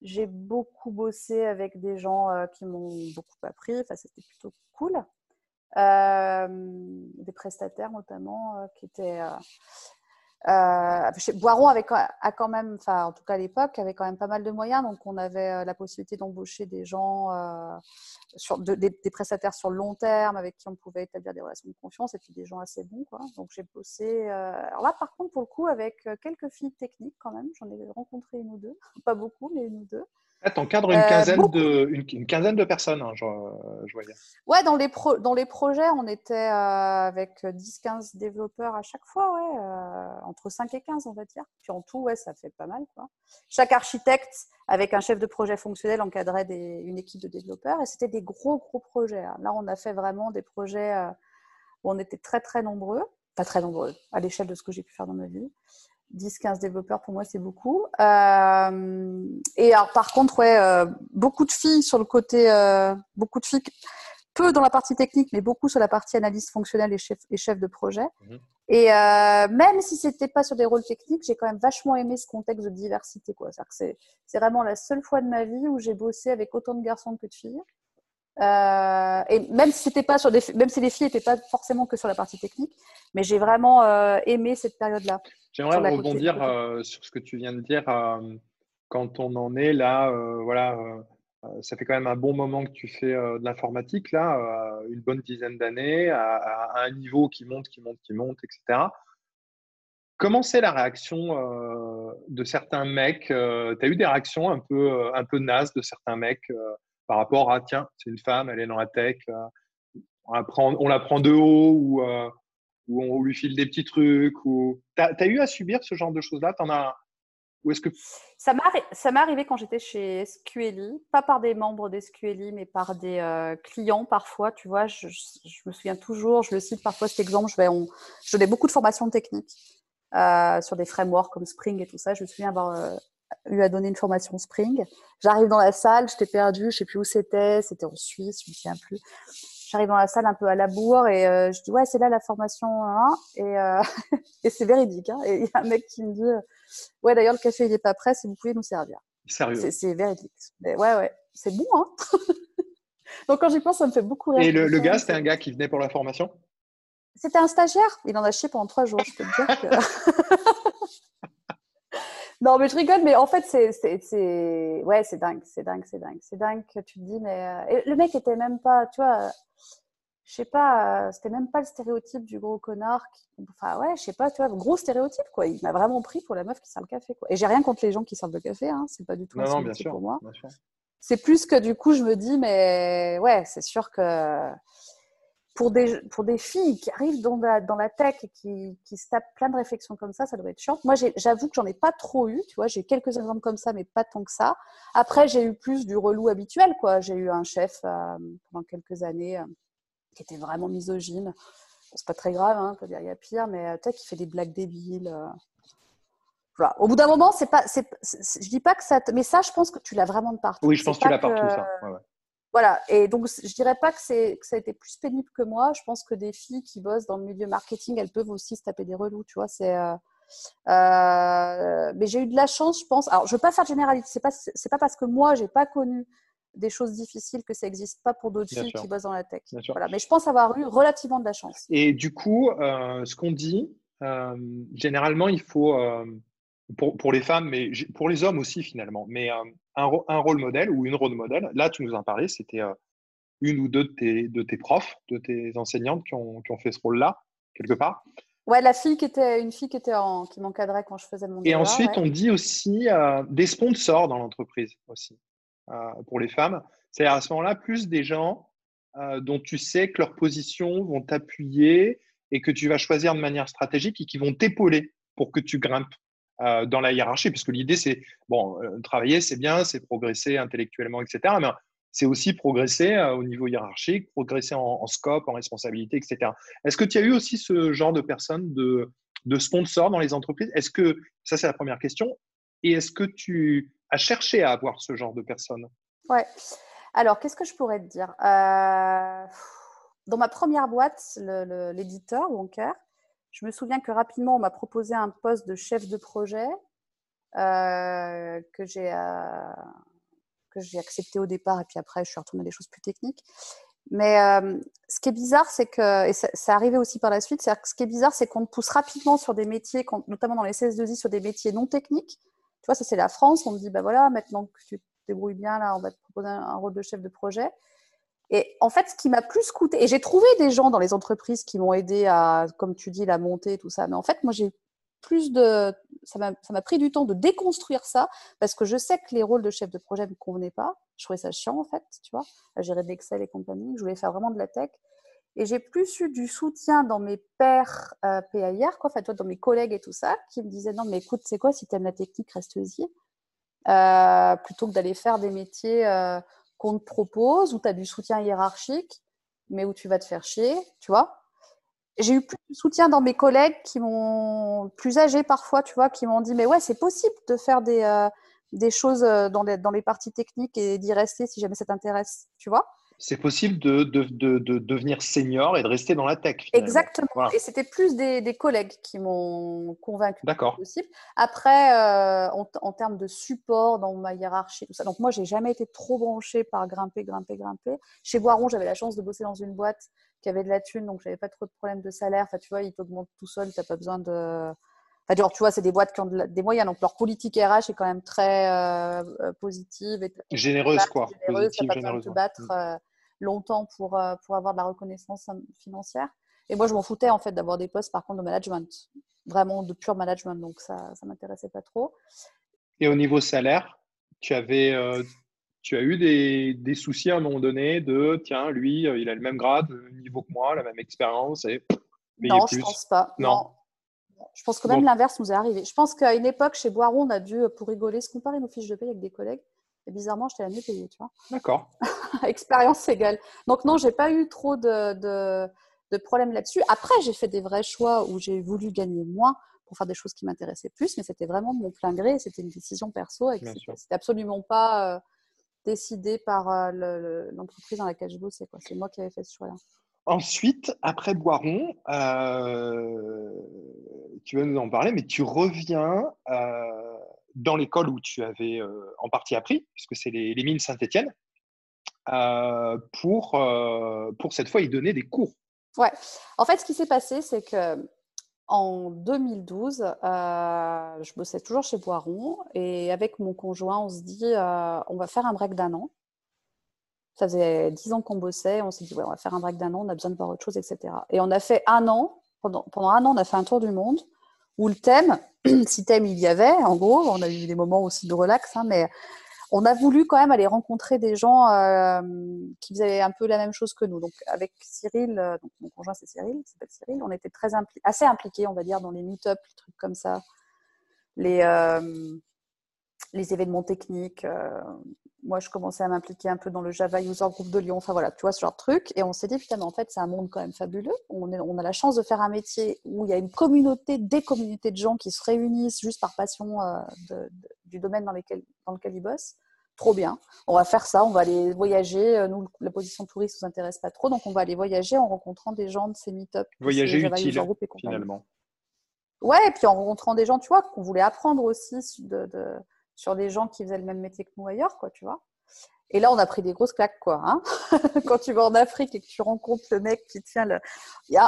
J'ai beaucoup bossé avec des gens euh, qui m'ont beaucoup appris. Enfin, c'était plutôt cool. Euh, des prestataires notamment qui étaient euh, Boiron avait, quand même, en tout cas à l'époque, avait quand même pas mal de moyens, donc on avait euh, la possibilité d'embaucher des gens, euh, des, prestataires sur le long terme avec qui on pouvait établir des relations de confiance et puis des gens assez bons. Donc j'ai bossé. alors là par contre pour le coup avec quelques filles techniques quand même, j'en ai rencontré une ou deux, pas beaucoup mais une ou deux. Ah, tu encadres une, quinzaine de, une, quinzaine de personnes, hein, je, je, voyais. Ouais, dans les, dans les projets, on était avec 10-15 développeurs à chaque fois, ouais, entre 5 et 15, on va dire. Puis en tout, ouais, ça fait pas mal. Quoi. Chaque architecte, avec un chef de projet fonctionnel, encadrait des, une équipe de développeurs et c'était des gros, gros projets. Hein. Là, on a fait vraiment des projets où on était très, très nombreux. Pas très nombreux, à l'échelle de ce que j'ai pu faire dans ma vie. 10-15 développeurs, pour moi, c'est beaucoup. Euh, et alors, par contre, ouais, euh, beaucoup de filles sur le côté, euh, beaucoup de filles, peu dans la partie technique, mais beaucoup sur la partie analyse fonctionnelle et chef, et chef de projet. Mhm. Et même si c'était pas sur des rôles techniques, j'ai quand même vachement aimé ce contexte de diversité. Quoi. C'est, c'est vraiment la seule fois de ma vie où j'ai bossé avec autant de garçons que de filles. Euh, et même si c'était pas sur des, même si les filles n'étaient pas forcément que sur la partie technique, mais j'ai vraiment euh, aimé cette période-là. J'aimerais rebondir euh, sur ce que tu viens de dire. quand on en est là, voilà, ça fait quand même un bon moment que tu fais de l'informatique là, une bonne dizaine d'années, à, à, un niveau qui monte, qui monte, qui monte, etc. Comment c'est la réaction de certains mecs Tu as eu des réactions un peu, un peu nazes de certains mecs par rapport à tiens, c'est une femme, elle est dans la tech, euh, on, la prend, on la prend de haut ou, euh, ou on lui file des petits trucs. Ou... Tu as, eu à subir ce genre de choses-là? En as... Ou est-ce que... Ça m'est arrivé quand j'étais chez SQLI, pas par des membres d'SQLI, mais par des euh, clients parfois. Tu vois, je, me souviens toujours, je le cite parfois cet exemple, je, vais, on, je donnais beaucoup de formations techniques sur des frameworks comme Spring et tout ça. Je me souviens avoir eu à donner une formation Spring. J'arrive dans la salle, j'étais perdue, je sais plus où c'était, c'était en Suisse, je me souviens plus. J'arrive dans la salle un peu à la bourre et je dis ouais c'est là la formation et, et c'est véridique. Hein. et il y a un mec qui me dit ouais d'ailleurs le café il est pas prêt si vous pouvez nous servir. Sérieux. C'est véridique. ouais ouais c'est bon hein. Donc quand j'y pense ça me fait beaucoup rire. Et le, le gars c'était un gars qui venait pour la formation? C'était un stagiaire. Il en a chié pendant trois jours. Je peux te dire que. non, mais je rigole, mais en fait, c'est, ouais, c'est dingue, c'est dingue, c'est dingue, c'est dingue que tu te dis, mais euh, le mec était même pas, tu vois, je sais pas, c'était même pas le stéréotype du gros connard. Enfin, ouais, je sais pas, tu vois, gros stéréotype, quoi. Il m'a vraiment pris pour la meuf qui sert le café, quoi. Et j'ai rien contre les gens qui servent le café, hein. C'est pas du tout non, un pour moi. C'est plus que du coup, je me dis, mais ouais, c'est sûr que pour des, pour des filles qui arrivent dans la, dans la tech et qui, qui, se tapent plein de réflexions comme ça, ça doit être chiant. Moi, j'avoue que j'en ai pas trop eu, tu vois, j'ai quelques exemples comme ça, mais pas tant que ça. Après, j'ai eu plus du relou habituel, quoi. J'ai eu un chef euh, pendant quelques années euh, qui était vraiment misogyne. Bon, c'est pas très grave, hein, peut dire il y a pire, mais euh, peut-être qui fait des blagues débiles. Voilà. Au bout d'un moment, c'est pas, c'est, je dis pas que ça, mais ça, je pense que tu l'as vraiment de partout. Oui, je pense que tu l'as partout, ça. Ouais, ouais. Voilà, et donc je dirais pas que, que ça a été plus pénible que moi. Je pense que des filles qui bossent dans le milieu marketing, elles peuvent aussi se taper des relous, tu vois. C'est, euh, euh, mais j'ai eu de la chance, je pense. Alors, je veux pas faire de généralité. C'est pas, c'est pas parce que moi j'ai pas connu des choses difficiles que ça n'existe pas pour d'autres filles qui bossent dans la tech. Voilà. Mais je pense avoir eu relativement de la chance. Et du coup, euh, ce qu'on dit, généralement, il faut pour, pour, les femmes, mais pour les hommes aussi finalement. Mais euh, un, un, rôle modèle ou une rôle modèle, là tu nous en parlais, c'était euh, une ou deux de tes, de tes profs, de tes enseignantes qui ont, qui ont fait ce rôle-là, quelque part. Ouais, la fille qui était une fille qui était en, qui m'encadrait quand je faisais mon Et ensuite, on dit aussi euh, des sponsors dans l'entreprise aussi pour les femmes. C'est à ce moment-là plus des gens dont tu sais que leurs positions vont t'appuyer et que tu vas choisir de manière stratégique et qui vont t'épauler pour que tu grimpes euh, dans la hiérarchie, puisque l'idée, c'est, bon, euh, travailler, c'est bien, c'est progresser intellectuellement, etc. Mais c'est aussi progresser euh, au niveau hiérarchique, progresser en, scope, en responsabilité, etc. Est-ce que tu as eu aussi ce genre de personnes, de, de sponsors dans les entreprises? Est-ce que, ça c'est la première question, et est-ce que tu as cherché à avoir ce genre de personnes Ouais. Alors, qu'est-ce que je pourrais te dire? Dans ma première boîte, l'éditeur, Wonker, je me souviens que rapidement, on m'a proposé un poste de chef de projet euh, que j'ai euh, que j'ai accepté au départ et puis après, je suis retournée à des choses plus techniques. Mais euh, ce qui est bizarre, c'est que, et ça, ça arrivé aussi par la suite, c'est ce qui est bizarre, c'est qu'on te pousse rapidement sur des métiers, notamment dans les CS2I, sur des métiers non techniques. Tu vois, ça c'est la France, on te dit, bah voilà, maintenant que tu te débrouilles bien, là, on va te proposer un rôle de chef de projet. Et en fait, ce qui m'a plus coûté, et j'ai trouvé des gens dans les entreprises qui m'ont aidé à, comme tu dis, la montée, tout ça. Mais en fait, moi, j'ai plus de, ça m'a pris du temps de déconstruire ça parce que je sais que les rôles de chef de projet ne me convenaient pas. Je trouvais ça chiant, en fait, tu vois, à gérer de l'Excel et compagnie. Je voulais faire vraiment de la tech. Et j'ai plus eu du soutien dans mes pairs euh, PAIR, quoi, en fait, dans mes collègues et tout ça, qui me disaient non, mais écoute, c'est quoi, si tu la technique, reste-y. Euh, plutôt que d'aller faire des métiers euh, qu'on te propose, où tu as du soutien hiérarchique, mais où tu vas te faire chier, tu vois. J'ai eu plus de soutien dans mes collègues qui m'ont, plus âgés parfois, tu vois, qui m'ont dit, mais ouais, c'est possible de faire des, euh, choses dans les parties techniques et d'y rester si jamais ça t'intéresse, tu vois c'est possible de, de, de, de, devenir senior et de rester dans la tech. Exactement. Et c'était plus des, des, collègues qui m'ont convaincu D'accord. possible. Après, euh, en, en, termes de support dans ma hiérarchie, tout ça. Donc moi, j'ai jamais été trop branchée par grimper, grimper, grimper. Chez Boiron, j'avais la chance de bosser dans une boîte qui avait de la thune, donc j'avais pas trop de problèmes de salaire. Enfin, tu vois, ils t'augmentent tout seul, t'as pas besoin de Enfin, genre, tu vois, c'est des boîtes qui ont des moyens, donc leur politique RH est quand même très euh, euh positive. Et généreuse, quoi. Généreuse, positive, pas généreuse. Te battre mm. euh, longtemps pour, euh, pour avoir de la reconnaissance financière. Et moi, je m'en foutais, en fait, d'avoir des postes, par contre, de management. Vraiment de pur management, donc ça ne m'intéressait pas trop. Et au niveau salaire, tu avais... tu as eu des, des, soucis à un moment donné de tiens, lui, il a le même grade, le niveau que moi, la même expérience et Non, je pense pas. non. Je pense que même l'inverse nous est arrivé. Je pense qu'à une époque, chez Boiron, on a dû, pour rigoler, se comparer nos fiches de paye avec des collègues. Et bizarrement, j'étais la mieux payée, tu vois. D'accord. Expérience égale. Donc non, j'ai pas eu trop de, de, de problèmes là-dessus. Après, j'ai fait des vrais choix où j'ai voulu gagner moins pour faire des choses qui m'intéressaient plus, mais c'était vraiment mon plein gré. C'était une décision perso. C'était absolument pas. Euh, décidé par euh, l'entreprise dans laquelle je bossais. C'est moi qui avais fait ce choix-là. Ensuite, après Boiron, euh, tu vas nous en parler, mais tu reviens euh, dans l'école où tu avais en partie appris, puisque c'est les, mines Saint-Étienne, pour, pour cette fois y donner des cours. Ouais. En fait, ce qui s'est passé, c'est que en 2012, euh, je bossais toujours chez Boiron et avec mon conjoint, on se dit euh, on va faire un break d'un an. Ça faisait dix ans qu'on bossait, on s'est dit ouais, on va faire un break d'un an, on a besoin de voir autre chose, etc. Et on a fait un an, pendant, pendant un an, on a fait un tour du monde où le thème, si thème il y avait, en gros, on a eu des moments aussi de relax, hein, mais on a voulu quand même aller rencontrer des gens euh, qui faisaient un peu la même chose que nous. Donc avec Cyril, euh, mon conjoint c'est Cyril, s'appelle Cyril, on était très assez impliqués, on va dire, dans les meet-up, les trucs comme ça, les, euh, les événements techniques. Moi, je commençais à m'impliquer un peu dans le Java User Group de Lyon, enfin voilà, tu vois, ce genre de truc. Et on s'est dit, putain, mais en fait, c'est un monde quand même fabuleux. On, on, a la chance de faire un métier où il y a une communauté, des communautés de gens qui se réunissent juste par passion du domaine dans, dans lequel ils bossent trop bien. On va faire ça, on va aller voyager. Euh, nous, la position touriste ne nous intéresse pas trop, donc on va aller voyager en rencontrant des gens de ces meet-up. Voyager utile, finalement. Ouais, et puis en rencontrant des gens, tu vois, qu'on voulait apprendre aussi de, sur des gens qui faisaient le même métier que nous ailleurs, quoi, tu vois. Et là, on a pris des grosses claques, quoi. Hein Quand tu vas en Afrique et que tu rencontres le mec qui tient le.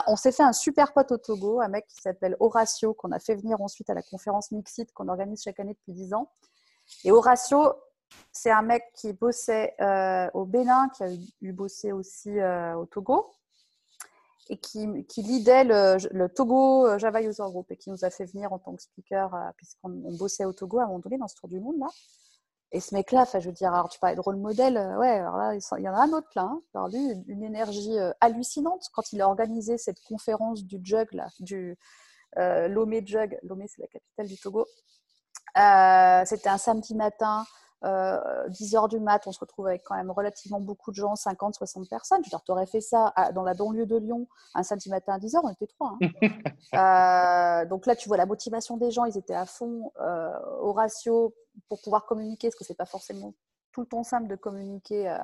On s'est fait un super pote au Togo, un mec qui s'appelle Horatio, qu'on a fait venir ensuite à la conférence Mixit qu'on organise chaque année depuis 10 ans. Et Horatio, c'est un mec qui bossait euh, au Bénin, qui a eu bossé aussi euh, au Togo, et qui, qui lidait le, Togo euh, Java User Group, et qui nous a fait venir en tant que speaker, puisqu'on bossait au Togo à un moment dans ce tour du monde là. Et ce mec-là, je veux dire, tu parlais de rôle modèle, ouais, là, il y en a un autre là. Hein. alors lui, une énergie hallucinante quand il a organisé cette conférence du Jug là, du Lomé Jug. Lomé, c'est la capitale du Togo. C'était un samedi matin. 10 euh, heures du mat, on se retrouve avec quand même relativement beaucoup de gens, 50, 60 personnes. Je veux dire, tu aurais fait ça dans la banlieue de Lyon un samedi matin à 10 heures, on était trois. Hein. Euh, donc là, tu vois la motivation des gens, ils étaient à fond euh, au ratio pour pouvoir communiquer, parce que c'est pas forcément tout le temps simple de communiquer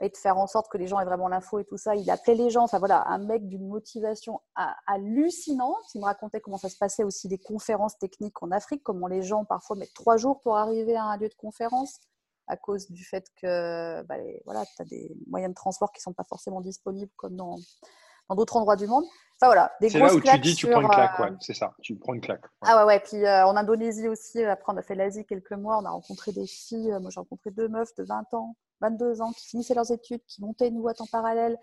et de faire en sorte que les gens aient vraiment l'info et tout ça. Il appelait les gens, enfin voilà, un mec d'une motivation hallucinante. Il me racontait comment ça se passait aussi des conférences techniques en Afrique, comment les gens parfois mettent trois jours pour arriver à un lieu de conférence à cause du fait que bah, voilà, tu as des moyens de transport qui ne sont pas forcément disponibles comme dans d'autres endroits du monde. Enfin voilà, des C'est là où tu dis tu prends une claque, ouais, c'est ça, tu prends une claque. Ah ouais, ouais. Puis euh, en Indonésie aussi, après on a fait l'Asie quelques mois, on a rencontré des filles, moi j'ai rencontré deux meufs de 20 ans 22 ans, qui finissaient leurs études, qui montaient une boîte en parallèle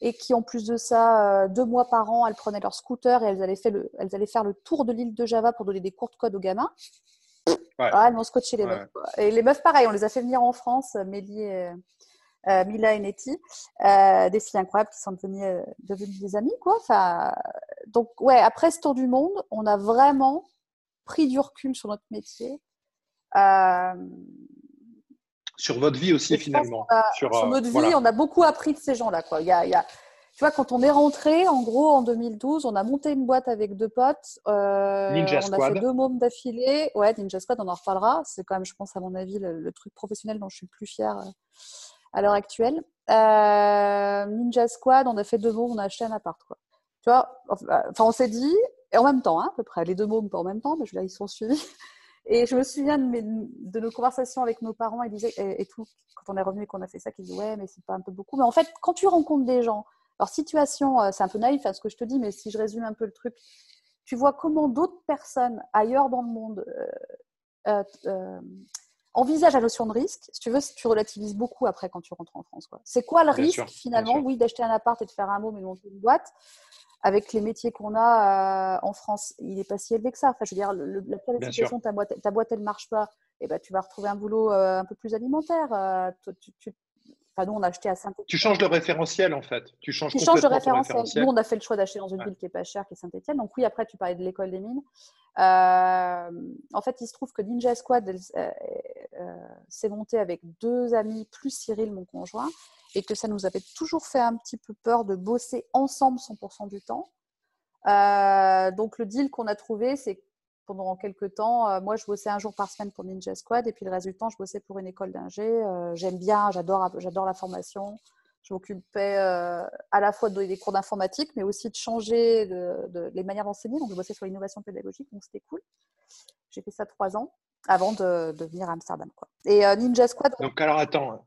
et qui, en plus de ça, euh, deux mois par an, elles prenaient leur scooter et elles allaient, faire le, elles allaient faire le tour de l'île de Java pour donner des cours de code aux gamins. Ah, elles m'ont scotché les meufs. Et les meufs, pareil, on les a fait venir en France, Mélie et, euh, Mila et Nettie, euh, des filles incroyables qui sont devenues, devenues des amies. Quoi. Enfin, donc, ouais, après ce tour du monde, on a vraiment pris du recul sur notre métier. Euh, sur votre vie aussi finalement. sur, euh, notre vie, on a beaucoup appris de ces gens-là. Quoi. Il y a, tu vois, quand on est rentré, en gros, en 2012, on a monté une boîte avec deux potes. Euh, Ninja on a fait deux mômes d'affilée. Ouais, Ninja Squad, on en reparlera. C'est quand même, je pense, à mon avis, le, truc professionnel dont je suis le plus fière euh, à l'heure actuelle. Ninja Squad, on a fait deux mômes, on a acheté un appart. Quoi. Tu vois, enfin, on s'est dit, et en même temps, hein, à peu près, les deux mômes pas en même temps, mais je, là, ils sont suivis. Et je me souviens de, nos conversations avec nos parents et, et, tout, quand on est revenu et qu'on a fait ça, qu'ils disaient Ouais, mais c'est pas un peu beaucoup. Mais en fait, quand tu rencontres des gens, leur situation, euh, c'est un peu naïf à hein, ce que je te dis, mais si je résume un peu le truc, tu vois comment d'autres personnes ailleurs dans le monde euh, euh, envisagent la notion de risque. Si tu veux, tu relativises beaucoup après quand tu rentres en France. C'est quoi le risque finalement Oui, d'acheter un appart et de faire un mot, mais de monter une boîte avec les métiers qu'on a euh, en France, il n'est pas si élevé que ça. Enfin, je veux dire, la qualification, ta boîte, ta boîte, elle ne marche pas, et eh ben, tu vas retrouver un boulot euh, un peu plus alimentaire. Euh, enfin, nous, on a acheté à Saint-Etienne. Tu changes de référentiel, en fait. Tu changes, tu changes de référentiel. Nous, on a fait le choix d'acheter dans une ville qui n'est pas chère, qui est Saint-Etienne. Donc, oui, après, tu parlais de l'école des mines. en fait, il se trouve que Ninja Squad s'est monté avec deux amis, plus Cyril, mon conjoint et que ça nous avait toujours fait un petit peu peur de bosser ensemble 100% du temps. Euh, donc le deal qu'on a trouvé, c'est pendant quelques temps, moi, je bossais un jour par semaine pour Ninja Squad et puis le reste du temps, je bossais pour une école d'ingé. J'aime bien, j'adore, j'adore la formation. Je m'occupais à la fois de donner des cours d'informatique, mais aussi de changer les manières d'enseigner. Donc, je bossais sur l'innovation pédagogique, donc c'était cool. J'ai fait ça trois ans avant de, de venir à Amsterdam. Quoi. Et Ninja Squad. Donc, alors attends,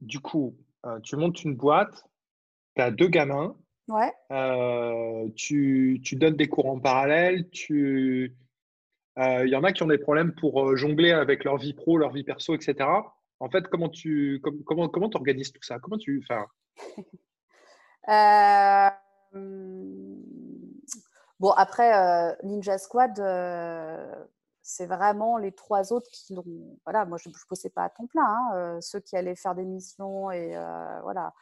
du coup, tu montes une boîte, tu as deux gamins. Ouais. Euh, tu, tu, donnes des cours en parallèle. Il euh, y en a qui ont des problèmes pour euh, jongler avec leur vie pro, leur vie perso, etc. En fait, comment tu comment comment organises tout ça? Comment tu enfin... Bon après Ninja Squad, c'est vraiment les trois autres qui l'ont. Voilà, moi je ne bossais pas à temps plein. Hein, ceux qui allaient faire des missions et voilà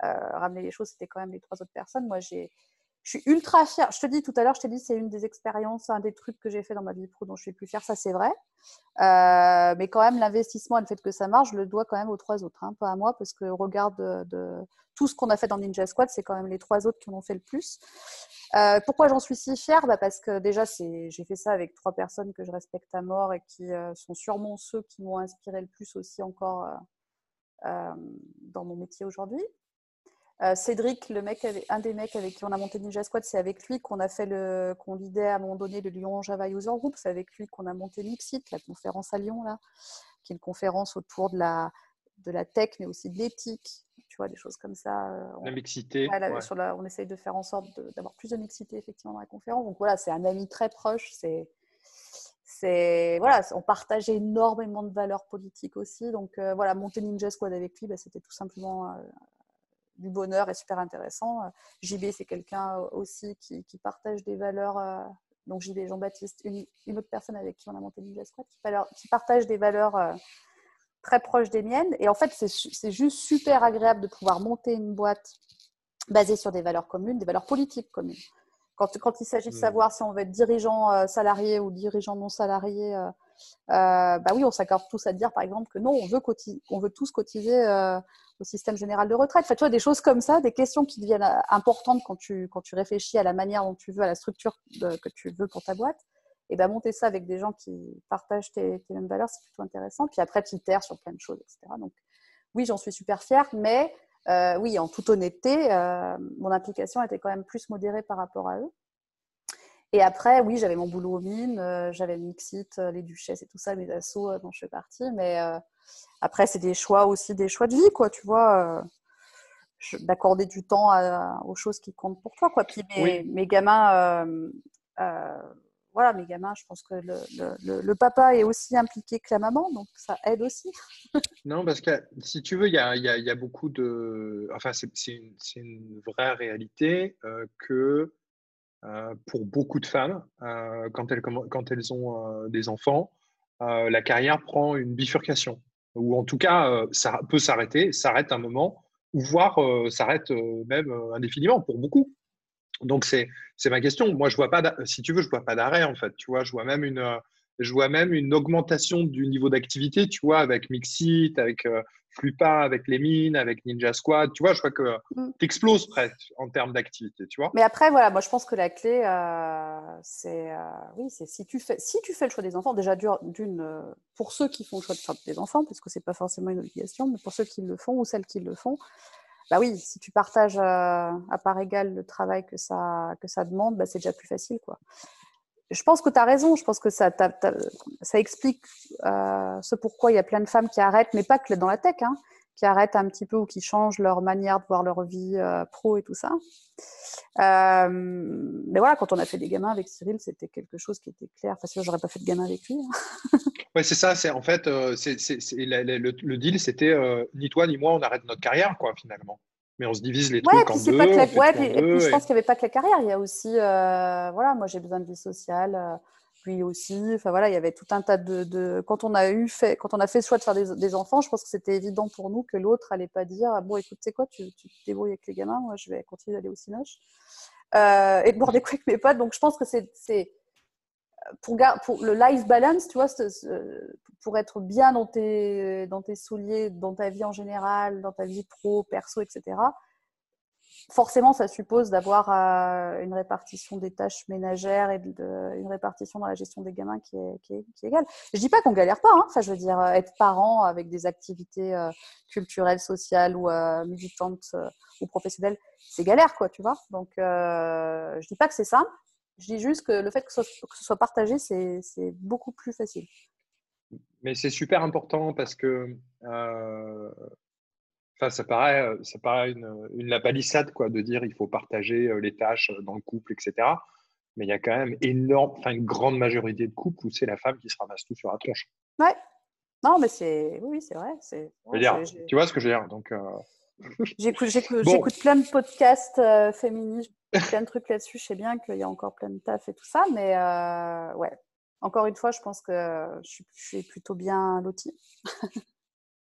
ramener les choses, c'était quand même les trois autres personnes. Moi j'ai je suis ultra fière. Je te dis tout à l'heure, je t'ai dit, c'est une des expériences, un des trucs que j'ai fait dans ma vie pro dont je suis plus fière. Ça, c'est vrai. Euh, mais quand même, l'investissement et le fait que ça marche, je le dois quand même aux trois autres, hein, pas à moi, parce que regarde de, tout ce qu'on a fait dans Ninja Squad, c'est quand même les trois autres qui en ont fait le plus. Euh, pourquoi j'en suis si fière? Bah Parce que déjà, j'ai fait ça avec trois personnes que je respecte à mort et qui euh, sont sûrement ceux qui m'ont inspiré le plus aussi encore dans mon métier aujourd'hui. Euh, Cédric, le mec, un des mecs avec qui on a monté Ninja Squad, c'est avec lui qu'on a fait le, qu'on lidait à un moment donné le Lyon Java User Group. C'est avec lui qu'on a monté Mixit, la conférence à Lyon là, qui est une conférence autour de la, de la tech, mais aussi de l'éthique. Tu vois, des choses comme ça. Euh, la mixité. on essaye de faire en sorte d'avoir plus de mixité effectivement dans la conférence. Donc voilà, c'est un ami très proche. C'est c'est voilà, on partage énormément de valeurs politiques aussi. Donc euh, voilà, monter Ninja Squad avec lui, bah, c'était tout simplement du bonheur est super intéressant. Euh, JB, c'est quelqu'un aussi qui, partage des valeurs. Euh, donc JB, Jean-Baptiste, une, autre personne avec qui on a monté Ninja Squad, qui, partage des valeurs euh, très proches des miennes. Et en fait, c'est juste super agréable de pouvoir monter une boîte basée sur des valeurs communes, des valeurs politiques communes. Quand, quand il s'agit de mmh. savoir si on veut être dirigeant salarié ou dirigeant non salarié, bah oui, on s'accorde tous à dire, par exemple, que non, on veut, on veut tous cotiser au système général de retraite. Enfin, tu vois, des choses comme ça, des questions qui deviennent euh, importantes quand tu, quand tu réfléchis à la manière dont tu veux, à la structure que tu veux pour ta boîte. Et ben monter ça avec des gens qui partagent tes, mêmes valeurs, c'est plutôt intéressant. Puis après, tu itères sur plein de choses, etc. Donc, oui, j'en suis super fière, mais euh, oui, en toute honnêteté, euh, mon implication était quand même plus modérée par rapport à eux. Et après, oui, j'avais mon boulot aux mines, j'avais le Mixit, les Duchesses et tout ça, mes assos dont je fais partie, mais après, c'est des choix aussi, des choix de vie, quoi, tu vois. Euh, d'accorder du temps aux choses qui comptent pour toi, quoi. Puis mes, gamins, euh, euh, voilà, mes gamins, je pense que le, papa est aussi impliqué que la maman, donc ça aide aussi. non, parce que si tu veux, il y a, beaucoup de. Enfin, c'est une, vraie réalité que pour beaucoup de femmes, quand, elles, quand elles ont des enfants, la carrière prend une bifurcation ou en tout cas, euh, ça peut s'arrêter, s'arrête un moment, ou voire euh, s'arrête euh, même indéfiniment pour beaucoup. Donc c'est ma question. Moi, je vois pas, si tu veux, je vois pas d'arrêt en fait. Tu vois, je vois même une, je vois même une augmentation du niveau d'activité. Tu vois, avec Mixit, avec Flupa, avec les mines, avec Ninja Squad. Tu vois, je crois que mm. tu exploses presque en termes d'activité, tu vois. Mais après, voilà, moi je pense que la clé, euh, c'est, euh, oui, c'est si tu fais, si tu fais le choix des enfants, déjà d'une, euh, pour ceux qui font le choix de faire des enfants, puisque c'est pas forcément une obligation, mais pour ceux qui le font ou celles qui le font, bah oui, si tu partages à part égale le travail que ça, que ça demande, bah, c'est déjà plus facile, quoi je pense que tu as raison. Je pense que ça, ça explique euh, ce pourquoi il y a plein de femmes qui arrêtent, mais pas que dans la tech, hein, qui arrêtent un petit peu ou qui changent leur manière de voir leur vie euh, pro et tout ça. Euh, mais voilà, quand on a fait des gamins avec Cyril, c'était quelque chose qui était clair. Enfin, sinon, j'aurais pas fait de gamin avec lui. Hein. oui, c'est ça. C'est en fait, c'est, le, le, deal, c'était ni toi ni moi, on arrête notre carrière, quoi, finalement mais on se divise les trucs en deux. Pas et je pense qu'il n'y avait pas que la carrière, il y a aussi, euh, voilà, moi j'ai besoin de vie sociale, lui aussi. Enfin voilà, il y avait tout un tas de, quand on a eu fait, quand on a fait le choix de faire des, enfants, je pense que c'était évident pour nous que l'autre allait pas dire, bon écoute, sais quoi, tu, tu, te débrouilles avec les gamins, moi je vais continuer d'aller au cinoche euh, et de boire des coups avec mes potes. Donc je pense que c'est pour, pour, le life balance, tu vois, pour être bien dans tes, dans tes souliers, dans ta vie en général, dans ta vie pro, perso, etc., forcément, ça suppose d'avoir euh, une répartition des tâches ménagères et une répartition dans la gestion des gamins qui est, égale. Je dis pas qu'on galère pas. Hein. Enfin, je veux dire, être parent avec des activités euh, culturelles, sociales ou euh, militantes ou professionnelles, c'est galère, quoi, tu vois. Donc, je dis pas que c'est simple. Je dis juste que le fait que ce soit partagé, c'est beaucoup plus facile. Mais c'est super important parce que ça paraît, euh, ça paraît une, une la palissade quoi, de dire il faut partager euh, les tâches euh, dans le couple, etc. Mais il y a quand même énorme, enfin une grande majorité de couples où c'est la femme qui se ramasse tout sur la tronche. Ouais. Non, mais c'est oui, c'est vrai. C'est. tu vois ce que je veux dire Donc. J'écoute plein de podcasts féministes, plein de trucs là-dessus. Je sais bien qu'il y a encore plein de taf et tout ça, mais ouais. Encore une fois, je pense que je suis, je suis plutôt bien lotie.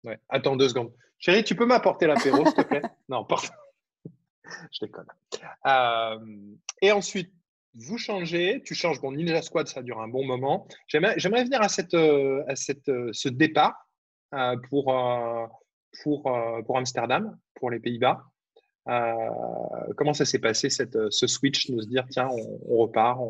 ouais. Attends deux secondes. Chérie, tu peux m'apporter l'apéro, s'il te plaît? Non, pardon. Je déconne. Euh, et ensuite, vous changez, tu changes. Bon, Ninja Squad, ça dure un bon moment. J'aimerais venir à, cette, euh, à cette, euh, ce départ pour, pour, pour Amsterdam, pour les Pays-Bas. comment ça s'est passé, cette, ce switch de se dire, tiens, on, repart,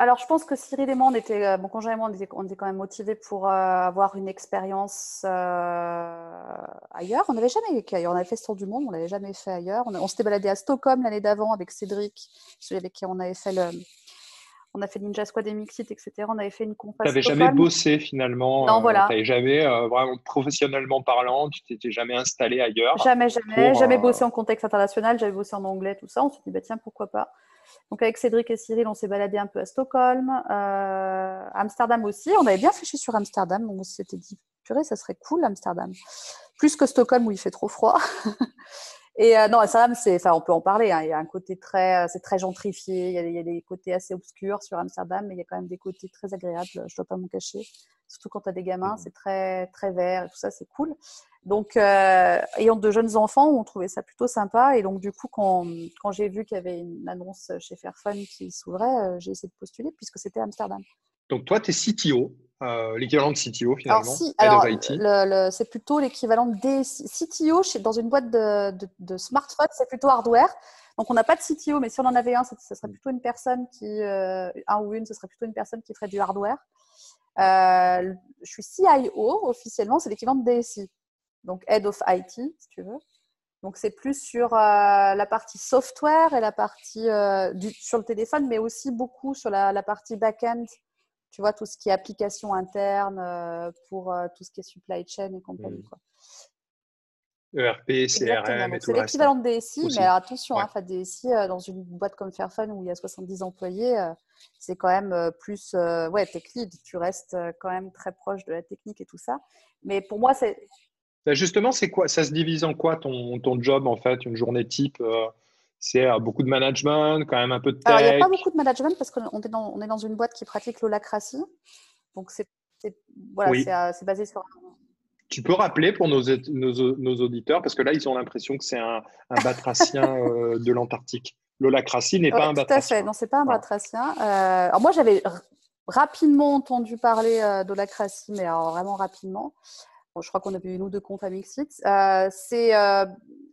alors, je pense que Cyril et moi, on était, euh, mon conjoint et moi, on était, quand même motivés pour euh, avoir une expérience euh, ailleurs. On n'avait jamais vécu ailleurs. On avait fait ce tour du monde, on l'avait jamais fait ailleurs. On, s'était baladé à Stockholm l'année d'avant avec Cédric, celui avec qui on avait fait le, on a fait Ninja Squad et Mixit, etc. On avait fait une. Tu n'avais jamais bossé finalement. Non, voilà. tu n'avais jamais, vraiment professionnellement parlant, tu t'étais jamais installé ailleurs. Jamais, jamais. jamais bossé en contexte international. J'avais bossé en anglais, tout ça. On s'est dit, bah, tiens, pourquoi pas. Donc avec Cédric et Cyril, on s'est baladé un peu à Stockholm, euh, Amsterdam aussi. On avait bien fléchi sur Amsterdam. On s'était dit, purée, ça serait cool Amsterdam. Plus que Stockholm où il fait trop froid. Et euh, non, Amsterdam, c'est, enfin, on peut en parler. Hein. Il y a un côté très, c'est très gentrifié. Il y, a, il y, a, des côtés assez obscurs sur Amsterdam, mais il y a quand même des côtés très agréables. Je ne dois pas m'en cacher. Surtout quand tu as des gamins, mmh. c'est très, très vert et tout ça, c'est cool. Donc, euh, ayant de jeunes enfants, on trouvait ça plutôt sympa. Et donc, du coup, quand, quand j'ai vu qu'il y avait une annonce chez Fairphone qui s'ouvrait, euh, j'ai essayé de postuler puisque c'était Amsterdam. Donc, toi, tu es CTO, euh, l'équivalent de CTO finalement. Alors, si, c'est plutôt l'équivalent des CTO chez, dans une boîte de, de, smartphone, c'est plutôt hardware. Donc, on n'a pas de CTO, mais si on en avait un, ce serait plutôt une personne qui, un ou une, ce serait plutôt une personne qui ferait du hardware. je suis CIO officiellement, c'est l'équivalent de DSI donc Head of IT, si tu veux. Donc, c'est plus sur euh, la partie software et la partie euh, du, sur le téléphone, mais aussi beaucoup sur la, partie back-end. Tu vois, tout ce qui est application interne euh, pour tout ce qui est supply chain et compagnie. Mmh. Quoi. ERP, CRM et tout C'est l'équivalent de DSI, mais attention, ouais. hein, DSI, dans une boîte comme Fairphone où il y a 70 employés, c'est quand même plus ouais, tech lead. Tu restes quand même très proche de la technique et tout ça. Mais pour moi, c'est bah, justement, c'est quoi Ça se divise en quoi ton, ton job en fait, une journée type euh, C'est euh, beaucoup de management, quand même un peu de tech. il n'y a pas beaucoup de management parce qu'on est dans, on est dans une boîte qui pratique l'holacratie. Donc c'est voilà, euh, c'est basé sur. Tu peux rappeler pour nos, nos, nos, auditeurs, parce que là, ils ont l'impression que c'est un, un batracien de l'Antarctique. L'holacratie n'est pas un batracien. Tout à fait, non, c'est pas un batracien. alors moi, j'avais rapidement entendu parler d'holacratie, mais alors vraiment rapidement je crois qu'on a vu une ou deux comptes à Mixit. Euh, c'est euh,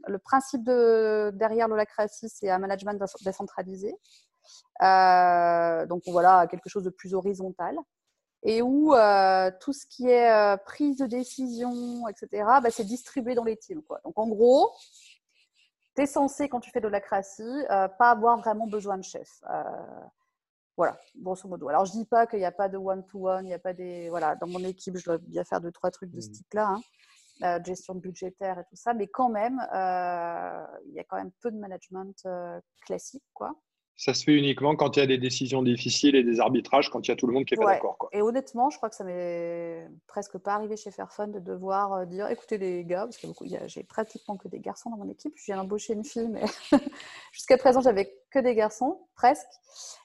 le principe de, derrière l'holacratie, c'est un management décentralisé. Euh, donc voilà, quelque chose de plus horizontal. Et où tout ce qui est prise de décision, etc., bah, c'est distribué dans les teams. Donc en gros, tu es censé, quand tu fais de l'holacratie, pas avoir vraiment besoin de chef. Voilà, grosso modo. Alors, je dis pas qu'il n'y a pas de one-to-one, il n'y a pas des. Voilà, dans mon équipe, je dois bien faire deux, trois trucs de ce mmh. type-là, hein, euh, gestion budgétaire et tout ça, mais quand même, euh, il y a quand même peu de management euh, classique, quoi. Ça se fait uniquement quand il y a des décisions difficiles et des arbitrages, quand il y a tout le monde qui est pas d'accord. Et honnêtement, je crois que ça m'est presque pas arrivé chez Fairphone de devoir euh, dire écoutez les gars, parce que j'ai pratiquement que des garçons dans mon équipe. Je viens d'embaucher une fille, mais jusqu'à présent, j'avais que des garçons, presque.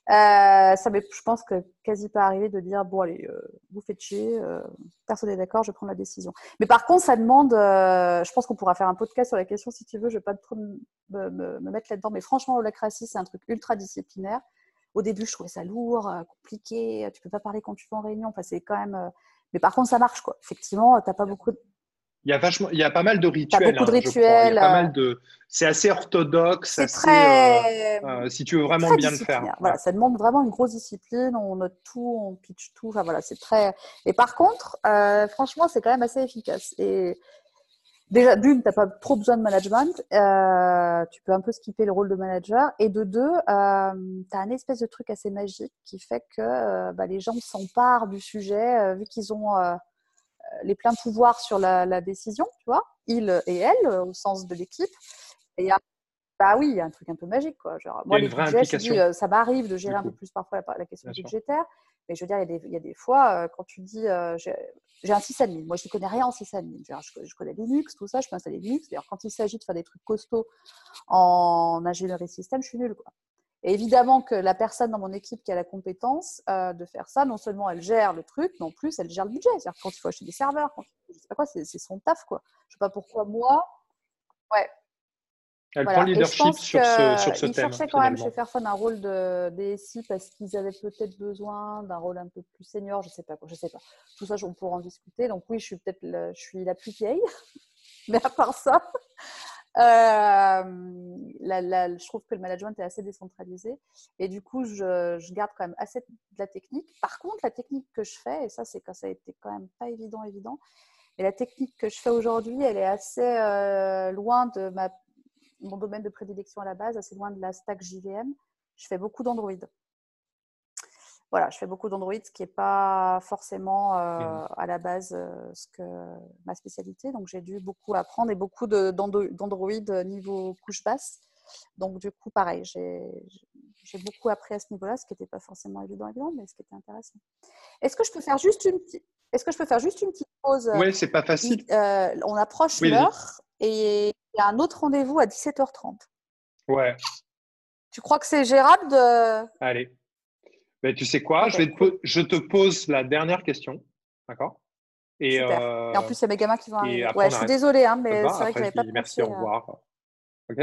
Euh, ça m'est, je pense que quasi pas arrivé de dire bon, allez, euh, vous faites chier, personne n'est d'accord, je prendre la décision. Mais par contre, ça demande, je pense qu'on pourra faire un podcast sur la question si tu veux, je vais pas trop me, me mettre là-dedans, mais franchement, l'holacratie, c'est un truc ultra disciplinaire. Au début, je trouvais ça lourd, euh, compliqué. Tu peux pas parler quand tu vas en réunion. Enfin, c'est quand même. Euh, mais par contre, ça marche, quoi. Effectivement, tu n'as pas beaucoup. Il y a vachement, il y a pas mal de rituels. beaucoup de rituels. pas mal de, c'est assez orthodoxe. C'est très. si tu veux vraiment bien le faire. Voilà, ça demande vraiment une grosse discipline. On note tout, on pitch tout. Enfin voilà, c'est très. Et par contre, franchement, c'est quand même assez efficace. Et déjà, d'une, tu n'as pas trop besoin de management. Euh, tu peux un peu skipper le rôle de manager. Et de deux, euh, tu as un espèce de truc assez magique qui fait que euh, bah, les gens s'emparent du sujet, vu qu'ils ont les pleins pouvoirs sur la, décision, tu vois, ils et elles, au sens de l'équipe. Et bah oui, il y a un truc un peu magique. Quoi. Genre, moi, les budgets, ça m'arrive de gérer un peu plus parfois la, question budgétaire. Mais je veux dire, il y a des, il y a des fois, quand tu dis, j'ai un sysadmin. Moi, je ne connais rien en sysadmin. Je, je, connais Linux, tout ça, je peux installer Linux. D'ailleurs, quand il s'agit de faire des trucs costauds en ingénierie système, je suis nulle. Quoi. Et évidemment que la personne dans mon équipe qui a la compétence euh, de faire ça, non seulement elle gère le truc, mais en plus elle gère le budget. C'est-à-dire quand il faut acheter des serveurs, quand, je sais pas quoi, c'est son taf. Quoi. Je ne sais pas pourquoi moi. Ouais, elle prend le leadership sur ce, sur ce ils thème. Ils cherchaient quand même chez Fairphone un rôle de DSI parce qu'ils avaient peut-être besoin d'un rôle un peu plus senior, je sais pas, je sais pas. Tout ça, on pourra en discuter. Donc oui, je suis peut-être, je suis la plus vieille, mais à part ça, euh, la, je trouve que le management est assez décentralisé et du coup, je, je, garde quand même assez de la technique. Par contre, la technique que je fais, et ça, c'est quand ça a été quand même pas évident, évident. Et la technique que je fais aujourd'hui, elle est assez euh, loin de ma mon domaine de prédilection à la base, assez loin de la stack JVM. Je fais beaucoup d'Android. Voilà, je fais beaucoup d'Android, ce qui n'est pas forcément euh, à la base euh, ce que ma spécialité. Donc, j'ai dû beaucoup apprendre et beaucoup d'Android niveau couche basse. Donc, du coup, pareil, j'ai beaucoup appris à ce niveau-là, ce qui n'était pas forcément évident, évident, mais ce qui était intéressant. Est-ce que je peux faire juste une petite, est-ce que je peux faire juste une petite pause Oui, c'est pas facile. Euh, on approche l'heure et il y a un autre rendez-vous à 17h30. Ouais. Tu crois que c'est gérable de. Allez. Mais tu sais quoi? Je, vais te je te pose la dernière question. D'accord? Et, euh... et, en plus, il y a mes gamins qui vont arriver. Ouais, je suis désolée, hein, mais c'est vrai que j'avais pas pensé. Merci, au revoir. Ok?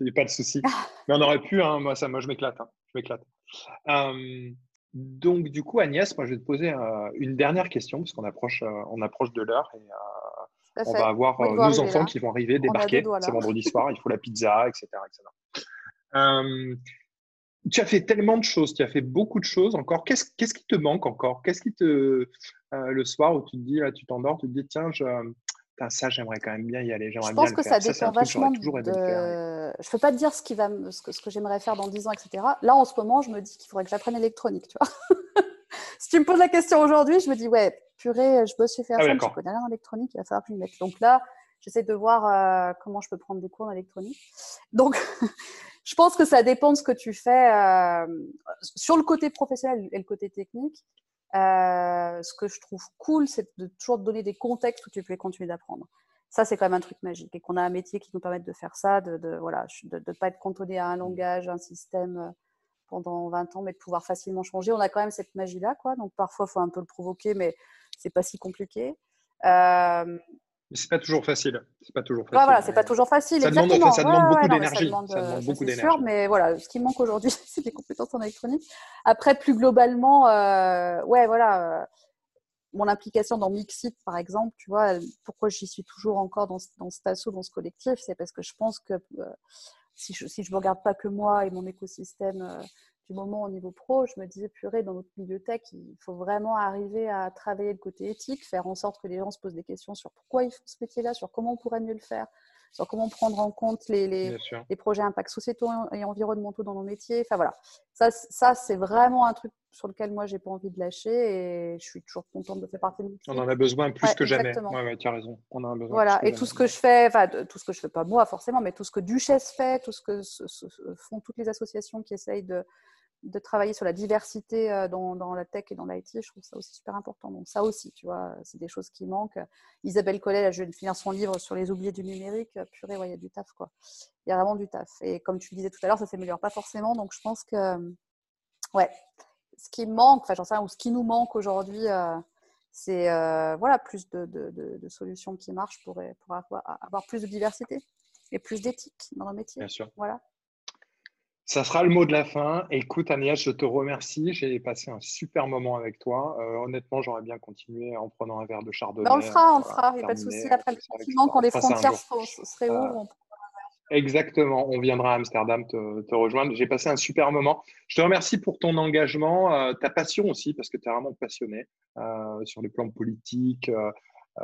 Il n'y a pas de souci. mais on aurait pu, hein, moi, ça, moi, je m'éclate. Hein. Je m'éclate. Euh, donc, du coup, Agnès, moi, je vais te poser euh, une dernière question, parce qu'on approche, euh, on approche de l'heure. Et, on va avoir euh, nos enfants qui vont arriver, débarquer. C'est vendredi soir, il faut la pizza, etc. Euh, tu as fait tellement de choses, tu as fait beaucoup de choses encore. Qu'est-ce, qui te manque encore? Qu'est-ce qui te. Euh, le soir où tu te dis, là, tu t'endors, tu te dis, tiens, je, ça, j'aimerais quand même bien y aller. J'aimerais je pense que ça dépend vachement de... Je ne peux pas te dire ce, qui va, ce que, ce que j'aimerais faire dans 10 ans, etc. Là, en ce moment, je me dis qu'il faudrait que j'apprenne l'électronique, tu vois. si tu me poses la question aujourd'hui, je me dis, ouais, purée, je bosse chez Fairphone, ah, je connais rien en électronique, il va falloir que je m'y mette. Donc là, j'essaie de voir euh, comment je peux prendre des cours en électronique. Donc, je pense que ça dépend de ce que tu fais. Euh, sur le côté professionnel et le côté technique, euh, ce que je trouve cool, c'est de toujours te donner des contextes où tu peux continuer d'apprendre. Ça, c'est quand même un truc magique. Et qu'on a un métier qui nous permet de faire ça, de ne voilà, de, de pas être cantonné à un langage, un système pendant 20 ans, mais de pouvoir facilement changer. On a quand même cette magie-là, quoi. Donc parfois, il faut un peu le provoquer, mais c'est pas si compliqué. Euh... C'est pas toujours facile. C'est pas toujours facile. voilà, c'est pas toujours facile. Ça demande, ça demande beaucoup d'énergie. Ça demande, beaucoup d'énergie. sûr, mais voilà, ce qui manque aujourd'hui, c'est des compétences en électronique. Après, plus globalement, euh, ouais, voilà. Euh, mon implication dans Mixit, par exemple, tu vois, pourquoi j'y suis toujours encore dans, dans cet assaut, dans ce collectif, c'est parce que je pense que euh, si je ne me regarde pas que moi et mon écosystème euh, du moment au niveau pro, je me disais, purée, dans notre tech, il faut vraiment arriver à travailler le côté éthique, faire en sorte que les gens se posent des questions sur pourquoi ils font ce métier-là, sur comment on pourrait mieux le faire, sur comment prendre en compte les, les, les projets impact sociétaux et environnementaux dans nos métiers. Enfin voilà, ça, ça c'est vraiment un truc sur lequel moi j'ai pas envie de lâcher et je suis toujours contente de faire partie de. On en a besoin plus que jamais. Ouais, tu as raison. On en a besoin. Voilà, et tout ce que je fais, enfin tout ce que je fais pas moi forcément, mais tout ce que Duchesse fait, tout ce que font toutes les associations qui essayent de de travailler sur la diversité euh, dans, dans la tech et dans l'IT, je trouve ça aussi super important. Donc ça aussi, tu vois, c'est des choses qui manquent. Isabelle Collet, là, je viens de finir son livre sur les oubliés du numérique. Purée, il y a du taf, quoi. Il y a vraiment du taf. Et comme tu le disais tout à l'heure, ça s'améliore pas forcément. Donc je pense que, ouais, ce qui manque, enfin j'en sais rien, ou ce qui nous manque aujourd'hui, euh, c'est euh, voilà, plus de, de, de, solutions qui marchent pour, pour avoir, avoir, plus de diversité et plus d'éthique dans nos métiers. Bien sûr. Voilà. Ça sera le mot de la fin. Écoute, Agnès, je te remercie. J'ai passé un super moment avec toi. Euh, honnêtement, j'aurais bien continué en prenant un verre de chardonnay. on le fera, on le fera. Il n'y a pas de souci. Après le confinement, quand les frontières seraient ouvertes, Exactement, on viendra à Amsterdam te, rejoindre. J'ai passé un super moment. Je te remercie pour ton engagement, euh, ta passion aussi, parce que tu es vraiment passionné euh, sur les plans politiques,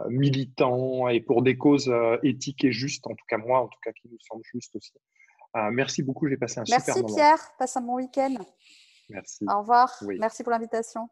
militants et pour des causes éthiques et justes, en tout cas moi, en tout cas qui nous semblent justes aussi. Ah, merci beaucoup, j'ai passé un super moment. Merci Pierre, passe un bon week-end. Merci. Au revoir. Merci pour l'invitation.